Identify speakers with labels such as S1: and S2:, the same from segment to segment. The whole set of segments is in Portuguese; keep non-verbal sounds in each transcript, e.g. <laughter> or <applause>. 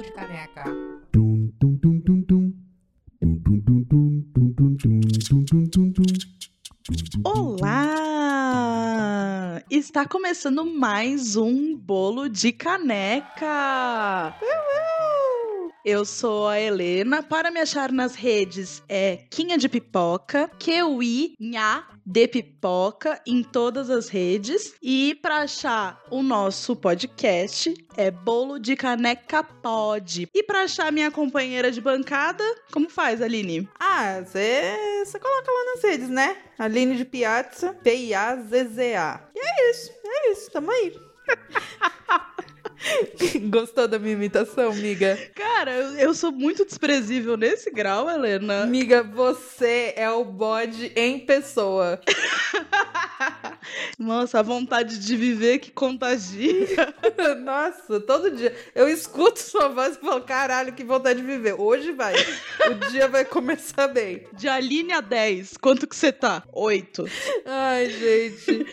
S1: De Caneca.
S2: Olá! Está começando mais um bolo de caneca. Eu sou a Helena. Para me achar nas redes é Quinha de Pipoca, Kewi Nha de Pipoca em todas as redes. E para achar o nosso podcast é Bolo de Caneca Pod. E para achar minha companheira de bancada, como faz, Aline?
S3: Ah, você coloca lá nas redes, né? Aline de Piazza, P-I-A-Z-Z-A. E é isso, é isso, tamo aí. <laughs> <laughs> Gostou da minha imitação, miga?
S2: Cara, eu, eu sou muito desprezível nesse grau, Helena.
S3: Miga, você é o bode em pessoa. <laughs>
S2: Nossa, a vontade de viver que contagia. <laughs>
S3: Nossa, todo dia. Eu escuto sua voz e falo, caralho, que vontade de viver. Hoje vai. O dia vai começar bem.
S2: De Aline a 10, quanto que você tá? 8.
S3: Ai, gente.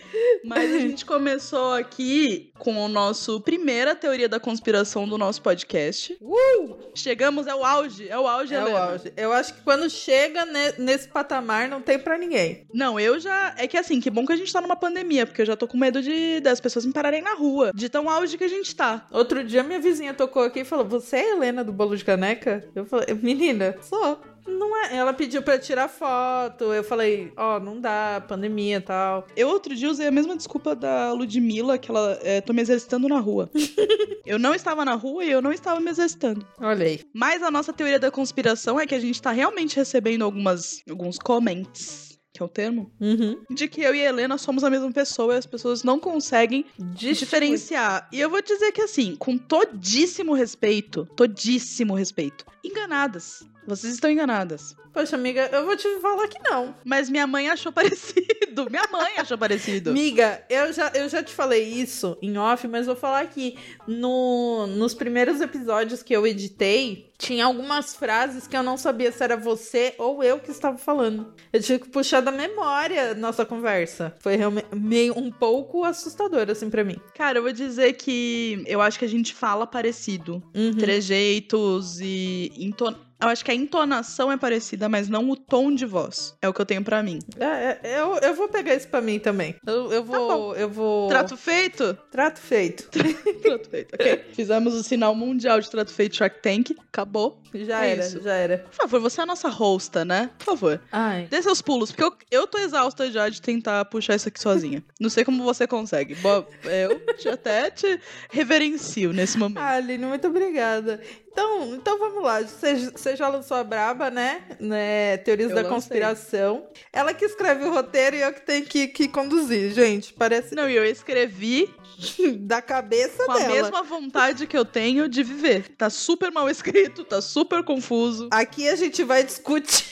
S2: Mas a gente começou aqui com o nosso primeira teoria da conspiração do nosso podcast.
S3: Uh!
S2: Chegamos, é o auge, é o auge,
S3: É o
S2: Helena.
S3: auge. Eu acho que quando chega ne- nesse patamar, não tem pra ninguém.
S2: Não, eu já. É que assim, que bom que a gente tá numa pandemia, porque eu já tô com medo de das pessoas me pararem na rua. De tão auge que a gente tá.
S3: Outro dia minha vizinha tocou aqui e falou: Você é a Helena do bolo de caneca? Eu falei, menina, sou. Não é. Ela pediu pra eu tirar foto. Eu falei, ó, não dá, pandemia e tal.
S2: Eu outro dia usei a mesma desculpa da Ludmilla, que ela é, tô me exercitando na rua. <laughs> eu não estava na rua e eu não estava me exercitando.
S3: Olha aí.
S2: Mas a nossa teoria da conspiração é que a gente tá realmente recebendo algumas, alguns comments, que é o termo,
S3: Uhum.
S2: de que eu e a Helena somos a mesma pessoa e as pessoas não conseguem diferenciar. E eu vou dizer que assim, com todíssimo respeito, todíssimo respeito, enganadas. Vocês estão enganadas.
S3: Poxa, amiga, eu vou te falar que não.
S2: Mas minha mãe achou <laughs> parecido. Minha mãe achou parecido.
S3: Miga, eu já, eu já te falei isso em off, mas vou falar aqui. No, nos primeiros episódios que eu editei, tinha algumas frases que eu não sabia se era você ou eu que estava falando. Eu tive que puxar da memória nossa conversa. Foi realmente meio um pouco assustador, assim, pra mim.
S2: Cara, eu vou dizer que eu acho que a gente fala parecido.
S3: Uhum.
S2: Trejeitos e. Enton... Eu acho que a entonação é parecida, mas não o tom de voz. É o que eu tenho pra mim.
S3: É, é, eu, eu vou pegar isso pra mim também. Eu, eu
S2: Tá
S3: vou. eu vou.
S2: Trato feito?
S3: Trato feito. <laughs>
S2: trato feito, ok. Fizemos o sinal mundial de trato feito Shark Tank. Acabou.
S3: Já
S2: É
S3: era,
S2: isso.
S3: já era.
S2: Por favor, você é a nossa hosta, né? Por favor.
S3: Ai.
S2: Dê seus pulos, porque eu, eu tô exausta já de tentar puxar isso aqui sozinha. <laughs> Não sei como você consegue. Bo- Eu até te reverencio nesse momento.
S3: Aline, muito obrigada. Então, então vamos lá. Você, já lançou a Braba, né? né? Teorias
S2: Eu
S3: da
S2: lancei.
S3: conspiração. Ela que escreve o roteiro e eu que tenho que, que conduzir, gente. Parece
S2: Não, e eu escrevi <laughs>
S3: da cabeça
S2: com
S3: dela.
S2: a mesma vontade que eu tenho de viver. Tá super mal escrito, tá super confuso.
S3: Aqui a gente vai discutir.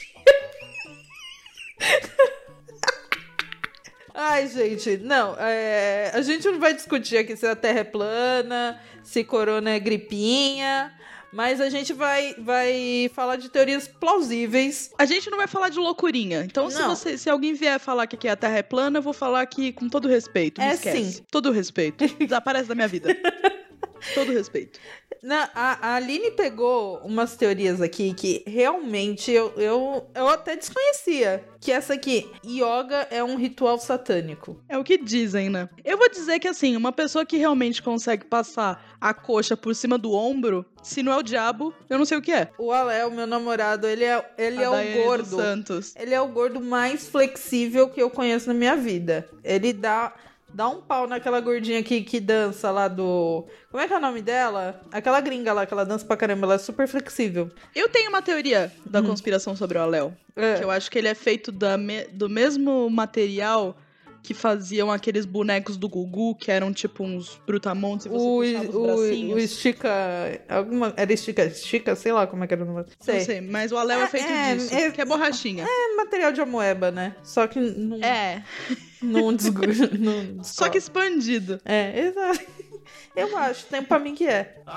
S3: <laughs> Ai, gente, não, é, a gente não vai discutir aqui se a Terra é plana, se corona é gripinha, mas a gente vai, vai falar de teorias plausíveis
S2: A gente não vai falar de loucurinha. Então, se, você, se alguém vier falar que aqui a Terra é plana, eu vou falar aqui com todo respeito.
S3: É
S2: esquece.
S3: sim.
S2: Todo respeito. <laughs> Desaparece da minha vida. Todo respeito.
S3: Na, a, a Aline pegou umas teorias aqui que realmente eu, eu, eu até desconhecia. Que essa aqui, yoga é um ritual satânico.
S2: É o que dizem, né? Eu vou dizer que, assim, uma pessoa que realmente consegue passar a coxa por cima do ombro, se não é o diabo, eu não sei o que é.
S3: O Aléo, meu namorado, ele é, ele
S2: A
S3: é
S2: Daiane
S3: o
S2: dos
S3: gordo.
S2: Santos.
S3: Ele é o gordo mais flexível que eu conheço na minha vida. Ele dá, dá um pau naquela gordinha que, que dança lá do. Como é que é o nome dela? Aquela gringa lá que ela dança pra caramba, ela é super flexível.
S2: Eu tenho uma teoria da conspiração sobre o Aléu.
S3: É.
S2: Que eu acho que ele é feito da me- do mesmo material que faziam aqueles bonecos do Gugu, que eram tipo uns brutamontes e você
S3: O,
S2: puxava os
S3: o,
S2: bracinhos.
S3: o estica. Alguma, era estica, estica, sei lá como é que era o nome.
S2: Não sei, mas o Aléu é,
S3: É,
S2: feito
S3: é,
S2: disso,
S3: é-
S2: que é borrachinha.
S3: É material de amoeba, né? Só que não.
S2: É,
S3: Não desgu... <laughs> não
S2: só que expandido.
S3: É, exato. Eu acho, tem pra mim que é. <laughs>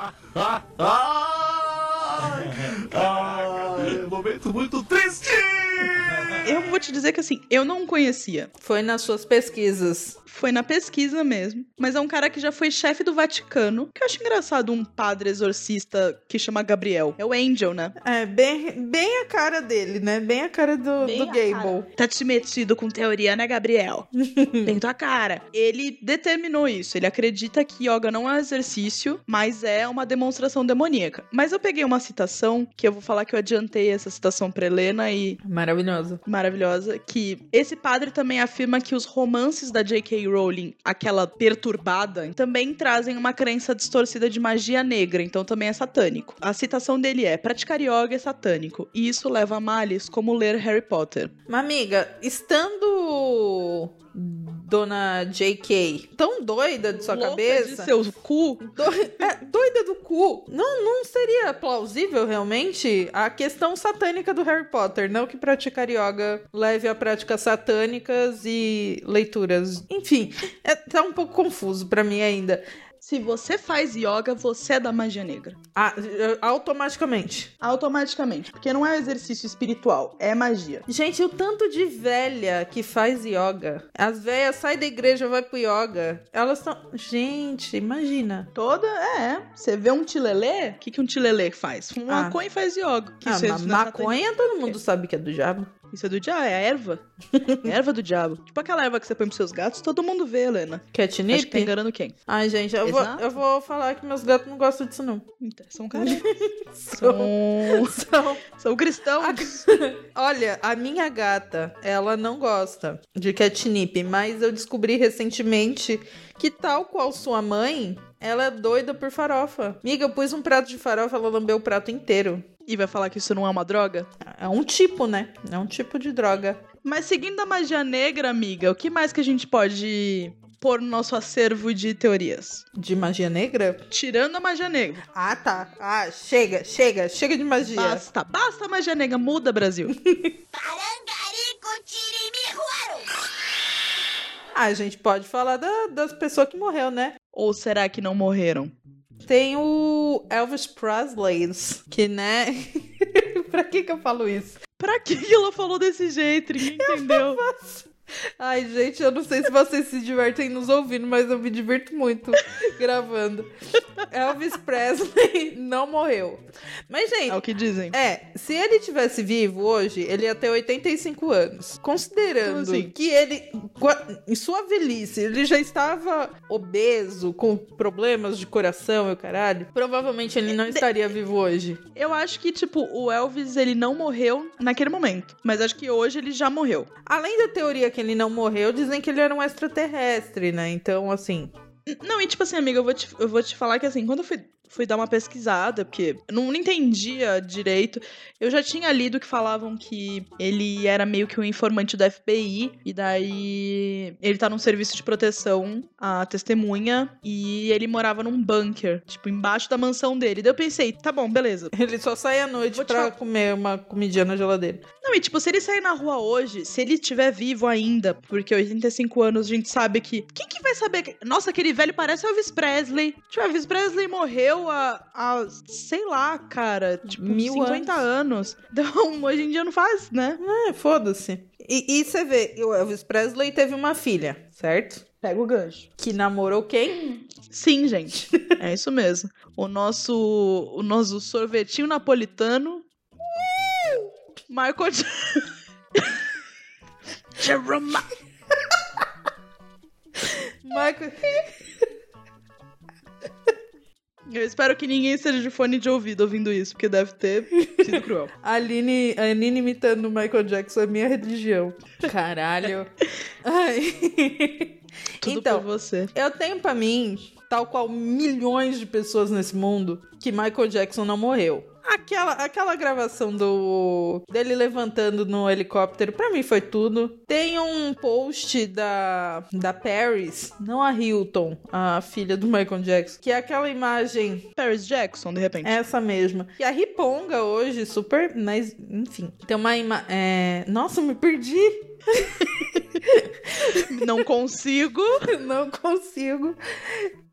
S4: Ai, momento muito triste! <laughs>
S2: Eu vou te dizer que assim, eu não conhecia.
S3: Foi nas suas pesquisas.
S2: Foi na pesquisa mesmo. Mas é um cara que já foi chefe do Vaticano. Que eu acho engraçado um padre exorcista que chama Gabriel. É o Angel, né?
S3: É, bem, bem a cara dele, né? Bem a cara do,
S2: Bem
S3: do
S2: a
S3: Gable.
S2: Tá te metido com teoria, né, Gabriel? <laughs> Bem tua cara. Ele determinou isso. Ele acredita que yoga não é um exercício, mas é uma demonstração demoníaca. Mas eu peguei uma citação que eu vou falar que eu adiantei essa citação pra Helena e
S3: Maravilhoso.
S2: Maravilhosa, que esse padre também afirma que os romances da J.K. Rowling, aquela perturbada, também trazem uma crença distorcida de magia negra, então também é satânico. A citação dele é: praticar yoga é satânico, e isso leva a males como ler Harry Potter.
S3: Mas, amiga, estando Dona J.K. tão doida de sua
S2: Louca
S3: cabeça.
S2: De seu cu.
S3: Do- é, doida do cu. Não, não seria plausível realmente a questão satânica do Harry Potter, não que praticar yoga leve a práticas satânicas e leituras. Enfim, é, tá um pouco confuso pra mim ainda.
S2: Se você faz yoga, você é da magia negra.
S3: Ah, automaticamente.
S2: Automaticamente. Porque não é um exercício espiritual, é magia.
S3: Gente, o tanto de velha que faz yoga. As velhas saem da igreja, vai pro yoga. Elas estão. Gente, imagina.
S2: Toda, é. Você vê um tilelê, o que, que um tilelê faz? Um
S3: Ah.
S2: maconha faz yoga. Que
S3: Ah, maconha todo mundo sabe que é do diabo.
S2: Isso é do diabo, é a erva. É a erva do diabo. <laughs> Tipo aquela erva que você põe pros seus gatos, todo mundo vê, Helena. Acho que tá
S3: Catnip?
S2: enganando quem?
S3: Ai, gente, eu vou, eu vou falar que meus gatos não gostam disso, não.
S2: Então, São <laughs> caras.
S3: São-
S2: São,
S3: são-
S2: são cristãos. <laughs>
S3: Olha, a minha gata, ela não gosta de catnip, mas eu descobri recentemente que, tal qual sua mãe, ela é doida por farofa. Miga, eu pus um prato de farofa, ela lambeu o prato inteiro.
S2: E vai falar que isso não é uma droga?
S3: É um tipo, né? É um tipo de droga.
S2: Mas seguindo a magia negra, amiga, o que mais que a gente pode pôr no nosso acervo de teorias?
S3: De magia negra?
S2: Tirando a magia negra.
S3: Ah, tá. Ah, chega, chega, chega de magia.
S2: Basta, basta a magia negra, muda, Brasil. <laughs>
S3: Ah, a gente pode falar da- das pessoas que morreu, né?
S2: Ou será que não morreram?
S3: Tem o Elvis Presley, que, né? <laughs> pra que que eu falo isso?
S2: Pra que que ela falou desse jeito? Ninguém entendeu.
S3: Ai, gente, eu não sei se vocês se divertem nos ouvindo, mas eu me divirto muito <laughs> gravando. Elvis Presley <laughs> não morreu. Mas, gente,
S2: É o que dizem.
S3: É, se ele tivesse vivo hoje, ele ia ter 85 anos. Considerando
S2: assim?
S3: que ele, em sua velhice, ele já estava obeso, com problemas de coração e o caralho, provavelmente ele não estaria vivo hoje.
S2: Eu acho que, tipo, o Elvis, ele não morreu naquele momento. Mas acho que hoje ele já morreu.
S3: Além da teoria que ele não morreu, dizem que ele era um extraterrestre, né? Então, assim.
S2: Não, e tipo assim, amiga, eu vou te, eu vou te falar que assim, quando eu fui, fui dar uma pesquisada, porque não entendia direito, eu já tinha lido que falavam que ele era meio que um informante do FBI, e daí ele tá num serviço de proteção à testemunha, e ele morava num bunker, tipo, embaixo da mansão dele. Daí eu pensei, tá bom, beleza. <laughs>
S3: Ele só sai à noite
S2: Vou
S3: pra comer uma comidinha na geladeira.
S2: Não, e tipo, se ele sair na rua hoje, se ele estiver vivo ainda, porque 85 anos a gente sabe que. Quem que vai saber? Nossa, aquele velho parece o Elvis Presley. Tipo, Elvis Presley morreu há, há sei lá, cara, tipo,
S3: Mil
S2: 50 anos. <laughs> Então, hoje em dia não faz, né?
S3: É, foda-se. E, e você vê, o Elvis Presley teve uma filha, certo?
S2: Pega o gancho.
S3: Que namorou quem?
S2: Sim, gente. <laughs> É isso mesmo. O nosso, o nosso sorvetinho napolitano. Michael. <laughs> Jerome.
S3: Michael.
S2: Eu espero que ninguém esteja de fone de ouvido ouvindo isso, porque deve ter sido cruel.
S3: A <laughs> Aline, a Aline imitando o Michael Jackson é minha religião. Caralho. <laughs> Ai.
S2: Tudo
S3: então,
S2: por você.
S3: eu tenho pra mim, tal qual milhões de pessoas nesse mundo, que Michael Jackson não morreu. Aquela, aquela gravação do dele levantando no helicóptero, pra mim foi tudo. Tem um post da, da Paris, não a Hilton, a filha do Michael Jackson, que é aquela imagem
S2: Paris Jackson, de repente.
S3: essa mesma. E a Riponga hoje, super. Mas, enfim. Tem uma imagem. É... Nossa, me perdi. <laughs>
S2: Não consigo. <laughs>
S3: Não consigo.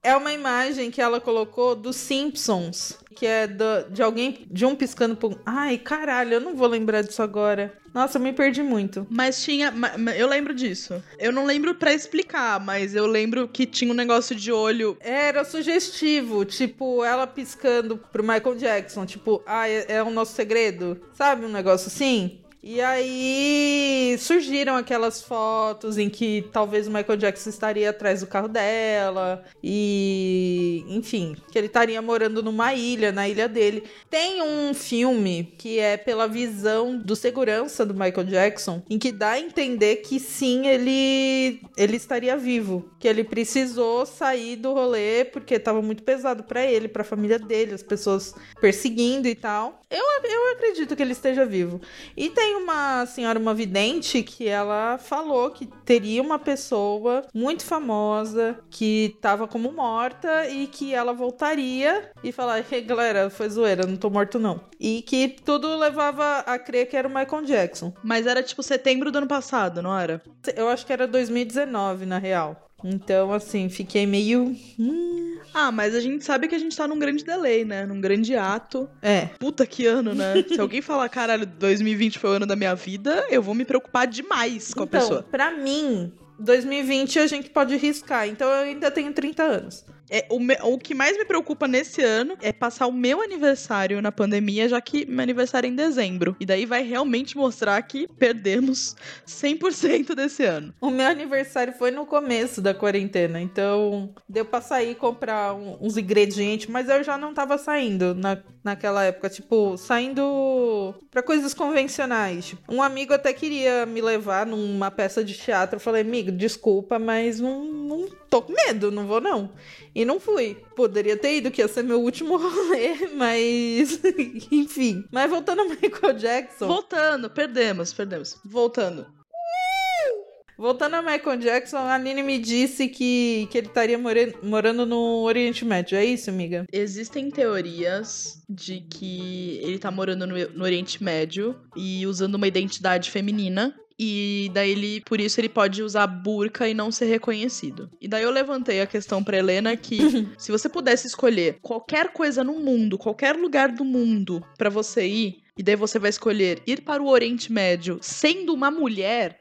S3: É uma imagem que ela colocou dos Simpsons, que é do- de alguém, de um piscando por. Ai, caralho, eu não vou lembrar disso agora. Nossa, eu me perdi muito.
S2: Mas tinha. Eu lembro disso. Eu não lembro pra explicar, mas eu lembro que tinha um negócio de olho.
S3: Era sugestivo, tipo, ela piscando pro Michael Jackson, tipo, ah, é, é o nosso segredo, sabe? Um negócio assim. E aí surgiram aquelas fotos em que talvez o Michael Jackson estaria atrás do carro dela e, enfim, que ele estaria morando numa ilha, na ilha dele. Tem um filme que é pela visão do segurança do Michael Jackson, em que dá a entender que sim, ele ele estaria vivo, que ele precisou sair do rolê porque tava muito pesado pra ele, pra família dele, as pessoas perseguindo e tal. Eu, eu acredito que ele esteja vivo. E tem uma senhora, uma vidente, que ela falou que teria uma pessoa muito famosa que tava como morta e que ela voltaria e falar: Hey, galera, foi zoeira, não tô morto não. E que tudo levava a crer que era o Michael Jackson.
S2: Mas era tipo setembro do ano passado, não era?
S3: Eu acho que era 2019, na real. Então, assim, fiquei meio. Hum,
S2: Ah, mas a gente sabe que a gente tá num grande delay, né? Num grande ato.
S3: é.
S2: Puta que ano, né? <laughs> Se alguém falar, caralho, 2020 foi o ano da minha vida, eu vou me preocupar demais com a
S3: então,
S2: pessoa.
S3: pra mim, 2020 a gente pode riscar. Então, eu ainda tenho 30 anos.
S2: É, o, me- o que mais me preocupa nesse ano é passar o meu aniversário na pandemia, já que meu aniversário é em dezembro. E daí vai realmente mostrar que perdemos 100% desse ano.
S3: O meu aniversário foi no começo da quarentena, então deu pra sair e comprar um- uns ingredientes, mas eu já não tava saindo na, naquela época, tipo, saindo pra coisas convencionais. Tipo, um amigo até queria me levar numa peça de teatro, eu falei, amigo, desculpa, mas não, não tô com medo, não vou não. E não fui. Poderia ter ido, que ia ser meu último <laughs> rolê, mas. <laughs> Enfim. Mas voltando ao Michael Jackson.
S2: Voltando, perdemos, perdemos. Voltando.
S3: Voltando a Michael Jackson, a Aline me disse que, que ele estaria morando no Oriente Médio. É isso, amiga?
S2: Existem teorias de que ele tá morando no, no Oriente Médio e usando uma identidade feminina. E daí ele, por isso ele pode usar burca e não ser reconhecido. E daí eu levantei a questão pra Helena que <laughs> se você pudesse escolher qualquer coisa no mundo, qualquer lugar do mundo pra você ir, e daí você vai escolher ir para o Oriente Médio sendo uma mulher,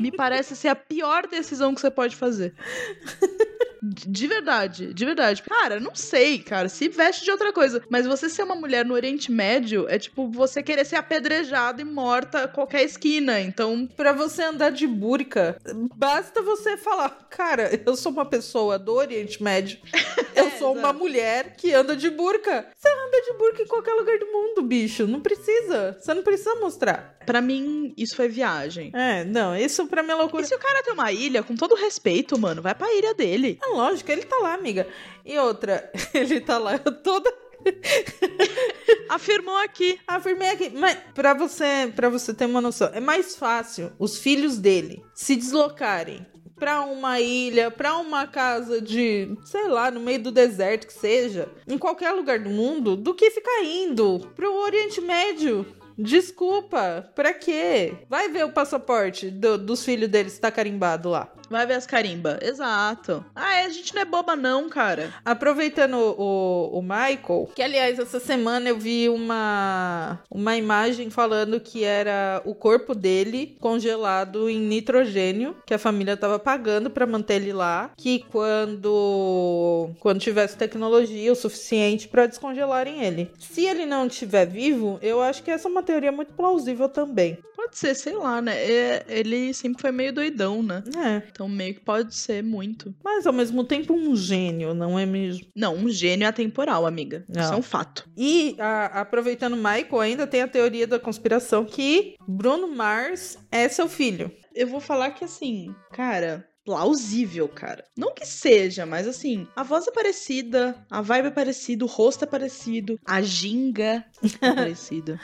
S2: me parece ser a pior decisão que você pode fazer. <laughs> De de verdade, de verdade. Cara, não sei, cara. Se veste de outra coisa. Mas você ser uma mulher no Oriente Médio é tipo você querer ser apedrejada e morta a qualquer esquina. Então,
S3: Pra você andar de burca, basta você falar, cara, eu sou uma pessoa do Oriente Médio. <laughs> Eu sou uma
S2: exato.
S3: mulher que anda de burca. Você anda de burca em qualquer lugar do mundo, bicho. Não precisa. Você não precisa mostrar.
S2: pra mim, isso foi viagem.
S3: É, não, isso pra mim é loucura.
S2: E se o cara tem uma ilha, com todo respeito, mano, vai pra ilha dele.
S3: Lógico, ele tá lá, amiga. E outra, <laughs> ele tá lá toda <laughs>
S2: Afirmou aqui.
S3: Afirmei aqui, mas pra você, para você ter uma noção, é mais fácil os filhos dele se deslocarem pra uma ilha, pra uma casa de, sei lá, no meio do deserto que seja, em qualquer lugar do mundo, do que ficar indo pro Oriente Médio. Desculpa, pra quê? Vai ver o passaporte do- dos filhos dele se tá carimbado lá.
S2: Vai ver as carimba. Exato. Ah, é, a gente não é boba, não, cara.
S3: Aproveitando o, o Michael, que aliás, essa semana eu vi uma, uma imagem falando que era o corpo dele congelado em nitrogênio, que a família tava pagando pra manter ele lá, que quando, quando tivesse tecnologia o suficiente pra descongelarem ele. Se ele não estiver vivo, eu acho que essa é uma teoria muito plausível também.
S2: Pode ser, sei lá, né? É, ele sempre foi meio doidão, né?
S3: É,
S2: Então meio que pode ser muito.
S3: mas ao mesmo tempo um gênio, não é mesmo?
S2: Não, um gênio é atemporal, amiga. Isso
S3: Não.
S2: é um fato.
S3: E a- aproveitando o Michael, ainda tem a teoria da conspiração que Bruno Mars é seu filho.
S2: Eu vou falar que assim, cara, plausível, cara. Não que seja, mas assim, a voz é parecida, a vibe é parecida, o rosto é parecido, a ginga é <laughs> parecida.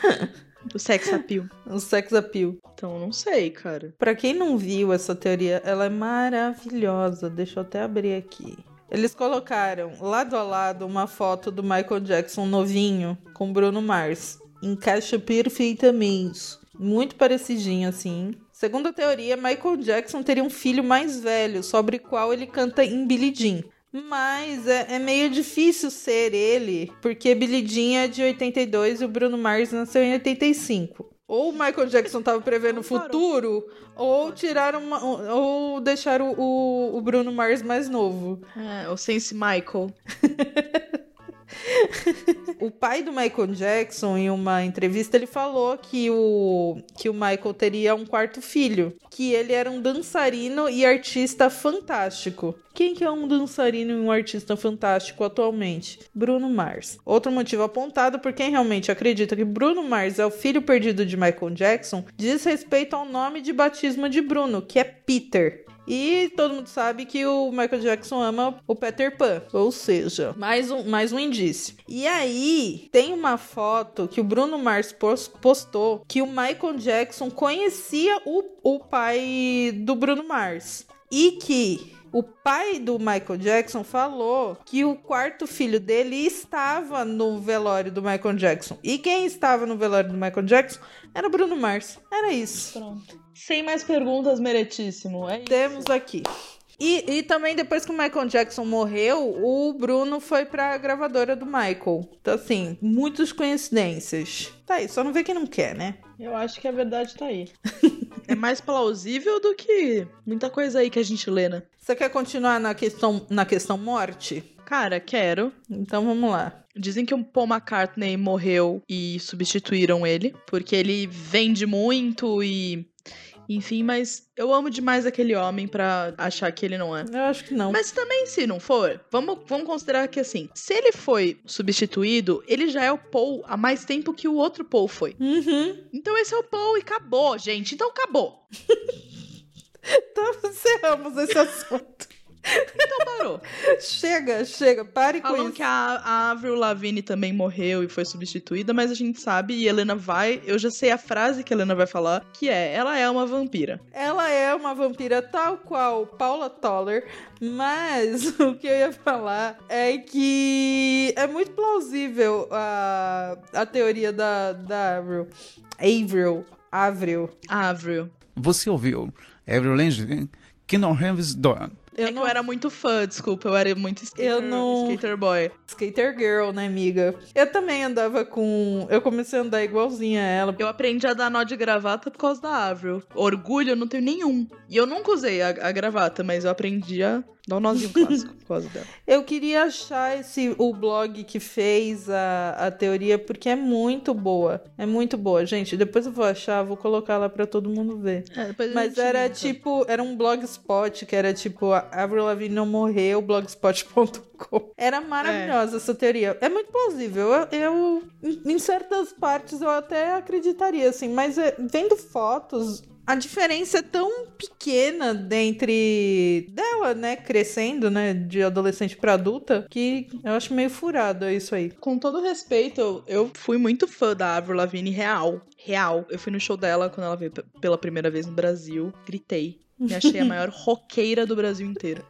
S2: O sex appeal. <laughs>
S3: O sex appeal.
S2: Então, não sei, cara.
S3: Pra quem não viu essa teoria, ela é maravilhosa. Deixa eu até abrir aqui. Eles colocaram lado a lado uma foto do Michael Jackson novinho com Bruno Mars. Encaixa perfeitamente. Muito parecidinho assim. Segundo a teoria, Michael Jackson teria um filho mais velho, sobre o qual ele canta em Billie Jean. Mas é, é meio difícil ser ele, porque Billie Jean é de 82 e o Bruno Mars nasceu em 85. Ou o Michael Jackson tava prevendo o futuro, ou tiraram uma, ou deixaram o, o Bruno Mars mais novo.
S2: É, o Sense Michael. <laughs> <laughs>
S3: O pai do Michael Jackson, em uma entrevista, ele falou que o, que o Michael teria um quarto filho, que ele era um dançarino e artista fantástico. Quem que é um dançarino e um artista fantástico atualmente? Bruno Mars. Outro motivo apontado por quem realmente acredita que Bruno Mars é o filho perdido de Michael Jackson diz respeito ao nome de batismo de Bruno, que é Peter. E todo mundo sabe que o Michael Jackson ama o Peter Pan. Ou seja, mais um, mais um indício. E aí, tem uma foto que o Bruno Mars pos- postou que o Michael Jackson conhecia o, o pai do Bruno Mars. E que o pai do Michael Jackson falou que o quarto filho dele estava no velório do Michael Jackson. E quem estava no velório do Michael Jackson era o Bruno Mars. Era isso.
S2: Pronto. Sem mais perguntas, meritíssimo. É isso.
S3: Temos aqui. E, e também depois que o Michael Jackson morreu, o Bruno foi pra gravadora do Michael. Então, assim, muitas coincidências. Tá aí, só não vê quem não quer, né?
S2: Eu acho que a verdade tá aí. é mais plausível do que muita coisa aí que a gente lê, né?
S3: Você quer continuar na questão, na questão morte?
S2: Cara, quero.
S3: Então vamos lá.
S2: Dizem que o Paul McCartney morreu e substituíram ele, porque ele vende muito e. Enfim, mas eu amo demais aquele homem pra achar que ele não é.
S3: Eu acho que não.
S2: Mas também, se não for, vamos, vamos considerar que assim, se ele foi substituído, ele já é o Paul há mais tempo que o outro Paul foi.
S3: Uhum.
S2: Então esse é o Paul e acabou, gente. Então acabou. <laughs>
S3: Então encerramos esse assunto.
S2: Então parou.
S3: chega, chega, pare com
S2: Falam
S3: isso.
S2: que a, a Avril Lavigne também morreu e foi substituída, mas a gente sabe, e Helena vai, eu já sei a frase que a Helena vai falar, que é, ela é uma vampira.
S3: Ela é uma vampira tal qual Paula Toller, mas <laughs> o que eu ia falar é que é muito plausível a, a teoria da, da Avril. Avril. Avril.
S2: Avril.
S1: Você ouviu Avril Lavigne, Kingdom Heaven's Dawn.
S2: Eu é que eu era muito fã, desculpa, eu era muito skater,
S3: Eu não-
S2: skater boy.
S3: Skater Girl, né, amiga? Eu também andava com. Eu comecei a andar igualzinha a ela.
S2: Eu aprendi a dar nó de gravata por causa da Avril. Orgulho eu não tenho nenhum. E eu nunca usei a, a gravata, mas eu aprendi a dar um nozinho clássico por causa dela. <laughs>
S3: Eu queria achar esse, o blog que fez a, a teoria, porque é muito boa. É muito boa, gente. Depois eu vou achar, vou colocar lá pra todo mundo ver.
S2: É,
S3: Mas era tipo, era um blogspot que era tipo, a Avril Lavigne não morreu, blogspot.com. Era maravilhosa essa teoria. É muito plausível. Eu, eu, em em certas partes, eu até acreditaria, assim, mas é, vendo fotos. A diferença é tão pequena dentre dela, né, crescendo, né, de adolescente pra adulta, que eu acho meio furado isso aí.
S2: Com todo respeito, eu- fui muito fã da Avril Lavigne real. Real. Eu fui no show dela quando ela veio pe- pela primeira vez no Brasil. Gritei. Me achei a <laughs> maior roqueira do Brasil inteiro.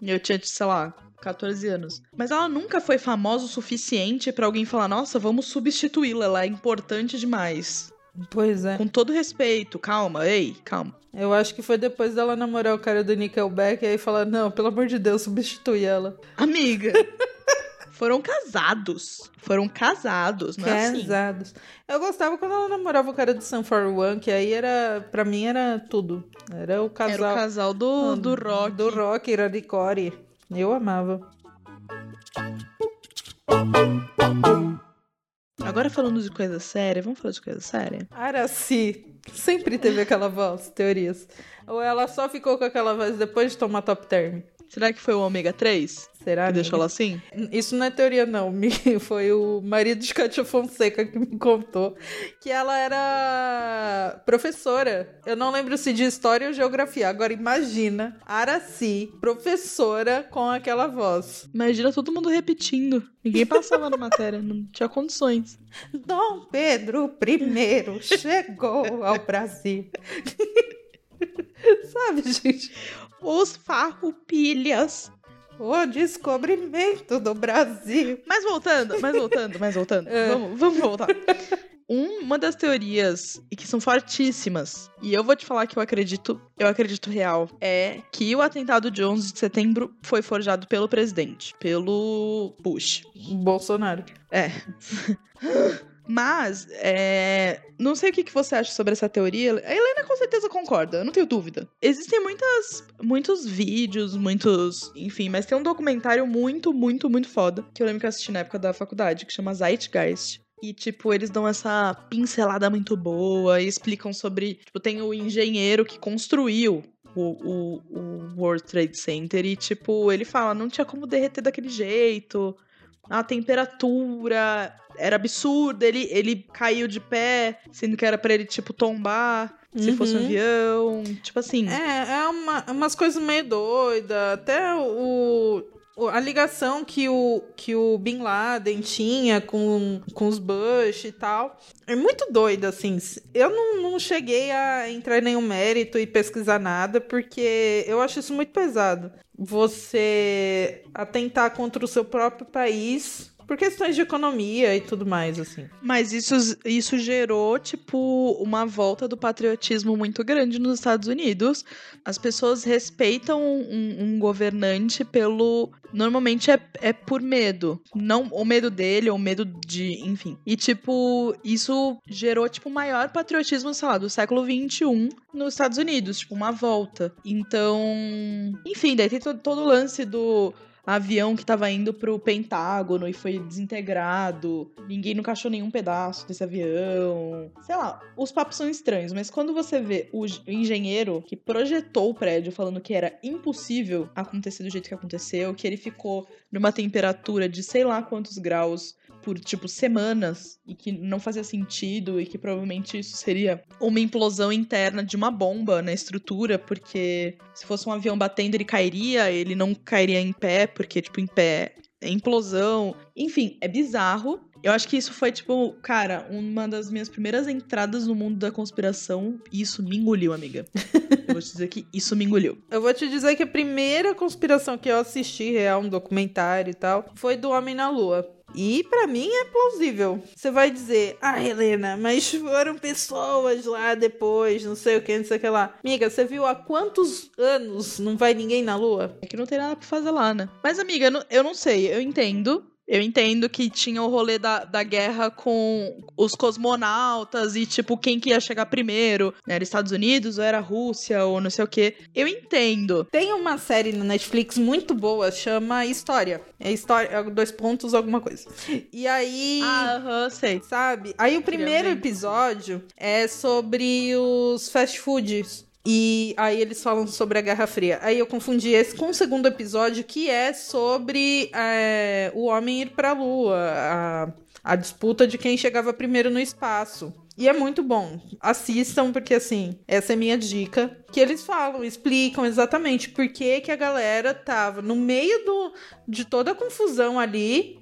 S2: E eu tinha, sei lá, 14 anos. Mas ela nunca foi famosa o suficiente pra alguém falar: nossa, vamos substituí-la, ela é importante demais.
S3: Pois é.
S2: Com todo respeito, calma, ei, calma.
S3: Eu acho que foi depois dela namorar o cara do Nickelback e aí falar, não, pelo amor de Deus, substitui ela.
S2: Amiga, <laughs> foram casados. Foram casados, não é assim?
S3: Casados. Eu gostava quando ela namorava o cara do Sun 41, que aí era, pra mim era tudo. Era o casal
S2: Era o casal do, do rock.
S3: do rock, Radicore. Eu amava.
S2: Agora falando de coisa séria, vamos falar de coisa séria?
S3: Araci sempre teve aquela voz, teorias. Ou ela só ficou com aquela voz depois de tomar top term?
S2: Será que foi o ômega 3
S3: Será?
S2: que
S3: amiga?
S2: deixou ela assim?
S3: Isso não é teoria, não. <laughs> Foi o marido de Katia Fonseca que me contou que ela era professora. Eu não lembro se de história ou geografia. Agora imagina Araci, professora com aquela voz.
S2: Imagina todo mundo repetindo. Ninguém passava na matéria, não tinha condições.
S3: Dom Pedro I chegou ao Brasil. <laughs> Sabe, gente?
S2: Os farroupilhas.
S3: O descobrimento do Brasil.
S2: Mas voltando, mas voltando, mas voltando. <laughs>
S3: É.
S2: Vamos, vamos voltar. um- uma das teorias e que são fortíssimas, e eu vou te falar que eu acredito, eu acredito real, é que o atentado de 11 de setembro foi forjado pelo presidente, pelo Bush.
S3: Bolsonaro.
S2: É. <laughs> Mas, é, não sei o que você acha sobre essa teoria. A Helena com certeza concorda, eu não tenho dúvida. Existem muitas, muitos vídeos, muitos. Enfim, mas tem um documentário muito, muito, muito foda que eu lembro que eu assisti na época da faculdade, que chama Zeitgeist. E, tipo, eles dão essa pincelada muito boa e explicam sobre. Tipo, tem o engenheiro que construiu o, o, o World Trade Center e, tipo, ele fala, não tinha como derreter daquele jeito. A temperatura era absurda, ele, ele caiu de pé, sendo que era pra ele, tipo, tombar se fosse um
S3: Uhum.
S2: avião. Tipo assim.
S3: É, é uma, umas coisas meio doidas. Até o- a ligação que o, que o Bin Laden tinha com, com os Bush e tal. É muito doida, assim. Eu não, não cheguei a entrar em nenhum mérito e pesquisar nada, porque eu acho isso muito pesado. Você atentar contra o seu próprio país por questões de economia e tudo mais, assim.
S2: Mas isso, isso gerou, tipo, uma volta do patriotismo muito grande nos Estados Unidos. As pessoas respeitam um, um governante pelo. Normalmente é, é por medo. Não o medo dele, ou medo de. Enfim. E, tipo, isso gerou, tipo, o maior patriotismo, sei lá, do século XXI nos Estados Unidos. Tipo, uma volta. Então. Enfim, daí tem todo, todo o lance do avião que tava indo pro Pentágono e foi desintegrado. Ninguém nunca achou nenhum pedaço desse avião. Sei lá, os papos são estranhos, mas quando você vê o o engenheiro que projetou o prédio falando que era impossível acontecer do jeito que aconteceu, que ele ficou numa temperatura de sei lá quantos graus por tipo semanas e que não fazia sentido e que provavelmente isso seria uma implosão interna de uma bomba na estrutura, porque se fosse um avião batendo ele cairia, ele não cairia em pé, porque tipo em pé é implosão. Enfim, é bizarro. Eu acho que isso foi, tipo, cara, uma das minhas primeiras entradas no mundo da conspiração. E isso me engoliu, amiga. Eu vou te dizer que isso me engoliu. <laughs>
S3: Eu vou te dizer que a primeira conspiração que eu assisti, real, um documentário e tal, foi do Homem na Lua. E pra mim é plausível. Você vai dizer, ah, Helena, mas foram pessoas lá depois, não sei o que, não sei o que lá. Amiga, você viu há quantos anos não vai ninguém na Lua?
S2: É que não tem nada pra fazer lá, né? Mas, amiga, eu não sei. Eu entendo. Eu entendo que tinha o rolê da, da guerra com os cosmonautas e, tipo, quem que ia chegar primeiro. Era Estados Unidos ou era Rússia ou não sei o quê. Eu entendo.
S3: Tem uma série no Netflix muito boa, chama História. É História, é dois pontos, alguma coisa. E aí.
S2: Ah, aham, sei.
S3: sabe? Aí o primeiro episódio é sobre os fast foods. E aí eles falam sobre a Guerra Fria. Aí eu confundi esse com o segundo episódio, que é sobre é, o homem ir pra Lua. A, a disputa de quem chegava primeiro no espaço. E é muito bom. Assistam, porque assim, essa é minha dica. Que eles falam, explicam exatamente por que, que a galera tava no meio do, de toda a confusão ali,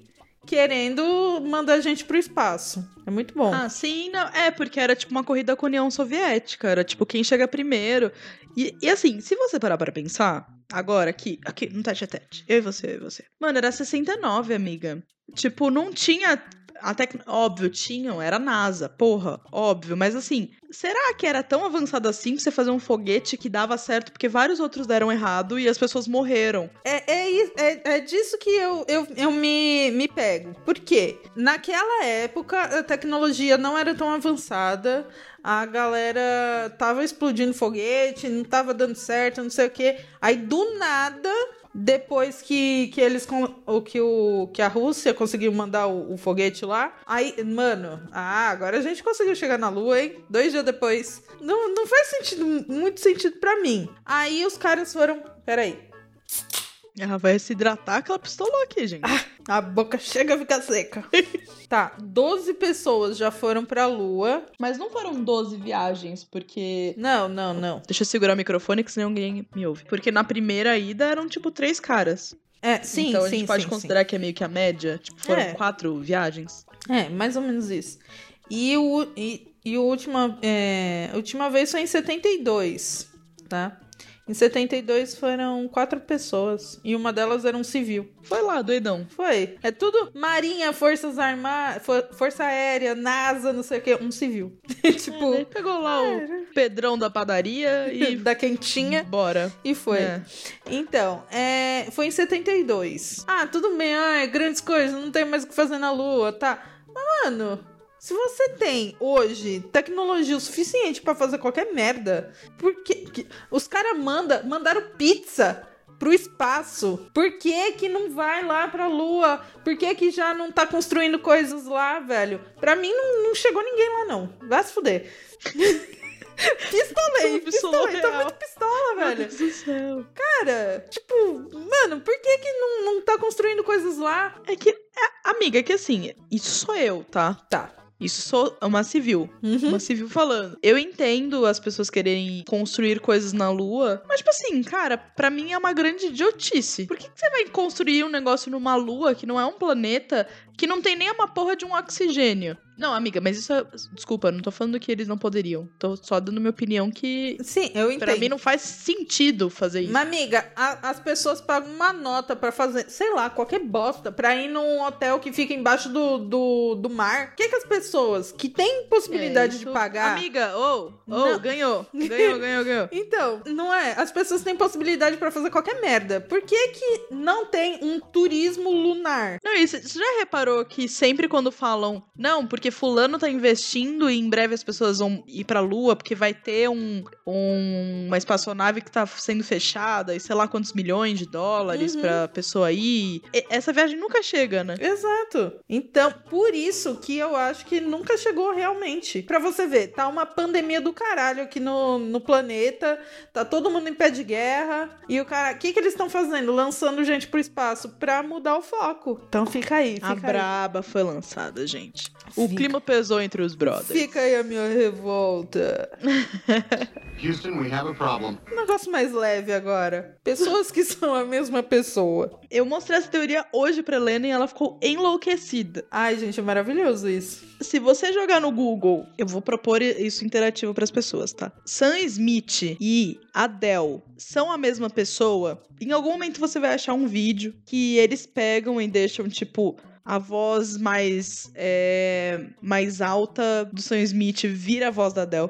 S3: querendo mandar a gente pro espaço. É muito bom.
S2: Ah, sim, não. É, porque era tipo uma corrida com a União Soviética. Era tipo quem chega primeiro. E, e assim, se você parar pra pensar, agora aqui, aqui, no tete a tete, eu e você, eu e você. Mano, era 69, amiga. Tipo, não tinha. Óbvio, tinham, era NASA, porra, óbvio, mas assim, será que era tão avançado assim pra você fazer um foguete que dava certo porque vários outros deram errado e as pessoas morreram?
S3: É, é, é, é disso que eu, eu, eu me, me pego. Por quê? Naquela época, a tecnologia não era tão avançada, a galera tava explodindo foguete, não tava dando certo, não sei o quê. Aí, do nada, depois que, que eles o que o que a Rússia conseguiu mandar o, o foguete lá, aí, mano, ah, agora a gente conseguiu chegar na Lua, hein? Dois dias depois. Não, não faz sentido, muito sentido pra mim. Aí os caras foram, peraí,
S2: Ela vai se hidratar que ela pistolou aqui, gente.
S3: a boca chega a ficar seca. <laughs> tá, 12 pessoas já foram pra Lua.
S2: Mas não foram 12 viagens, porque
S3: Não, não, não.
S2: Deixa eu segurar o microfone, que senão ninguém me ouve. Porque na primeira ida eram, tipo, três caras.
S3: É, sim,
S2: então a
S3: sim,
S2: gente pode
S3: sim,
S2: considerar que é meio que a média. Tipo, foram
S3: É.
S2: quatro viagens.
S3: sim. É, mais ou menos isso. E, o, e, e a última, é, a última vez foi em 72, tá? Em 72 foram quatro pessoas. E uma delas era um civil.
S2: Foi lá, doidão.
S3: Foi. É tudo Marinha, Forças Armadas, Força Aérea, NASA, não sei o quê. Um civil. <laughs> tipo,
S2: Ele pegou lá o Pedrão da padaria e <laughs>
S3: da quentinha.
S2: bora.
S3: E foi.
S2: É.
S3: Então, é, foi em 72. Ah, tudo bem, ah, é grandes coisas, não tem mais o que fazer na Lua, tá? Mas, mano, se você tem hoje tecnologia o suficiente pra fazer qualquer merda, por que, que- os caras manda, mandaram pizza pro espaço? Por que que não vai lá pra Lua? Por que que já não tá construindo coisas lá, velho? Pra mim não, não chegou ninguém lá, não. Vai se fuder. <laughs> pistolei, pistolei, tô muito pistola,
S2: Meu
S3: velho.
S2: Deus do céu.
S3: Cara, tipo, mano, por que que não, não tá construindo coisas lá?
S2: É que, é, amiga, é que assim, isso sou eu, tá?
S3: Tá.
S2: Isso sou uma civil.
S3: Uhum.
S2: Uma civil falando. Eu entendo as pessoas quererem construir coisas na Lua, mas, tipo assim, cara, pra mim é uma grande idiotice. Por que, que você vai construir um negócio numa Lua que não é um planeta que não tem nem uma porra de um oxigênio? Não, amiga, mas isso é. Desculpa, não tô falando que eles não poderiam. Tô só dando minha opinião que.
S3: Sim, eu entendo.
S2: Pra mim não faz sentido fazer isso.
S3: Mas, amiga, a- as pessoas pagam uma nota pra fazer, sei lá, qualquer bosta, pra ir num hotel que fica embaixo do, do, do mar. O que, que as pessoas que têm possibilidade
S2: É,
S3: de
S2: isso-
S3: pagar.
S2: Amiga, ô, ô,
S3: Não.
S2: ganhou. Ganhou, ganhou, ganhou. <laughs>
S3: Então, não é? As pessoas têm possibilidade pra fazer qualquer merda. Por que que não tem um turismo lunar?
S2: Não, você você já reparou que sempre quando falam, não, porque fulano tá investindo e em breve as pessoas vão ir pra lua porque vai ter um, um- uma espaçonave que tá sendo fechada e sei lá quantos milhões de dólares
S3: Uhum.
S2: pra pessoa ir. E- essa viagem nunca chega, né?
S3: Exato. Então, por isso que eu acho que nunca chegou realmente. Pra você ver, tá uma pandemia do caralho aqui no, no planeta, tá todo mundo em pé de guerra, e o cara, o que que eles estão fazendo? Lançando gente pro espaço pra mudar o foco. Então fica aí, fica
S2: A
S3: aí.
S2: braba foi lançada, gente. O. clima pesou entre os brothers.
S3: Fica aí a minha revolta. <laughs>
S4: Houston, we have a problem.
S3: Um negócio mais leve agora. Pessoas que são a mesma pessoa.
S2: Eu mostrei essa teoria hoje pra Helena e ela ficou enlouquecida.
S3: Ai, gente, é maravilhoso isso.
S2: Se você jogar no Google, eu vou propor isso interativo pras pessoas, tá? Sam Smith e Adele são a mesma pessoa? Em algum momento você vai achar um vídeo que eles pegam e deixam, tipo, a voz mais, é, mais alta do Sam Smith vira a voz da Adele.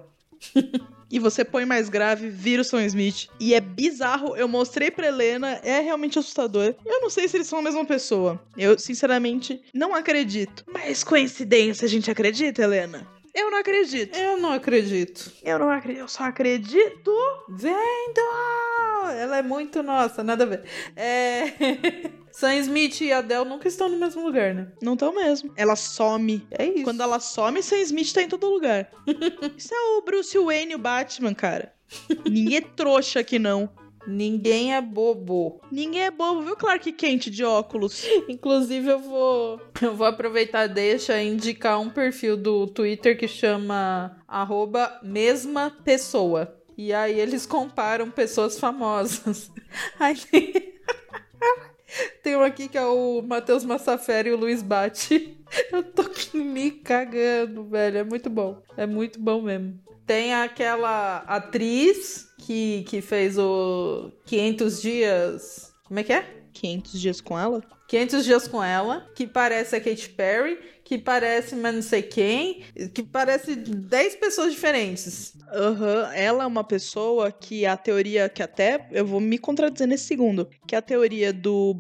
S2: <laughs> E você põe mais grave, vira o Sam Smith. E é bizarro. Eu mostrei pra Helena, é realmente assustador. Eu não sei se eles são a mesma pessoa. Eu, sinceramente, não acredito. Mas coincidência, a gente acredita, Helena? Eu não acredito.
S3: Eu não acredito.
S2: Eu não acredito. Eu só acredito.
S3: Vendo! Ela é muito nossa, nada a ver. É... <laughs> Sam Smith e Adele nunca estão no mesmo lugar, né?
S2: Não tão mesmo. Ela some.
S3: É isso.
S2: Quando ela some, Sam Smith tá em todo lugar. <laughs> Isso é o Bruce Wayne, o Batman, cara. Ninguém é trouxa aqui, não.
S3: Ninguém é bobo.
S2: Ninguém é bobo, viu, Clark Kent de óculos? <laughs>
S3: Inclusive, eu vou, eu vou aproveitar deixa e indicar um perfil do Twitter que chama arroba mesma pessoa. E aí eles comparam pessoas famosas. <laughs> Aí <laughs> tem... um aqui que é o Matheus Massafera e o Luiz Bate. <laughs> Eu tô me cagando, velho. É muito bom. É muito bom mesmo. Tem aquela atriz que, que fez o 500 dias. Como é que é?
S2: 500 dias com ela?
S3: 500 dias com ela, que parece a Katy Perry, que parece mas não sei quem, que parece 10 pessoas diferentes.
S2: Aham, ela é uma pessoa que a teoria, que até eu vou me contradizer nesse segundo, que a teoria do,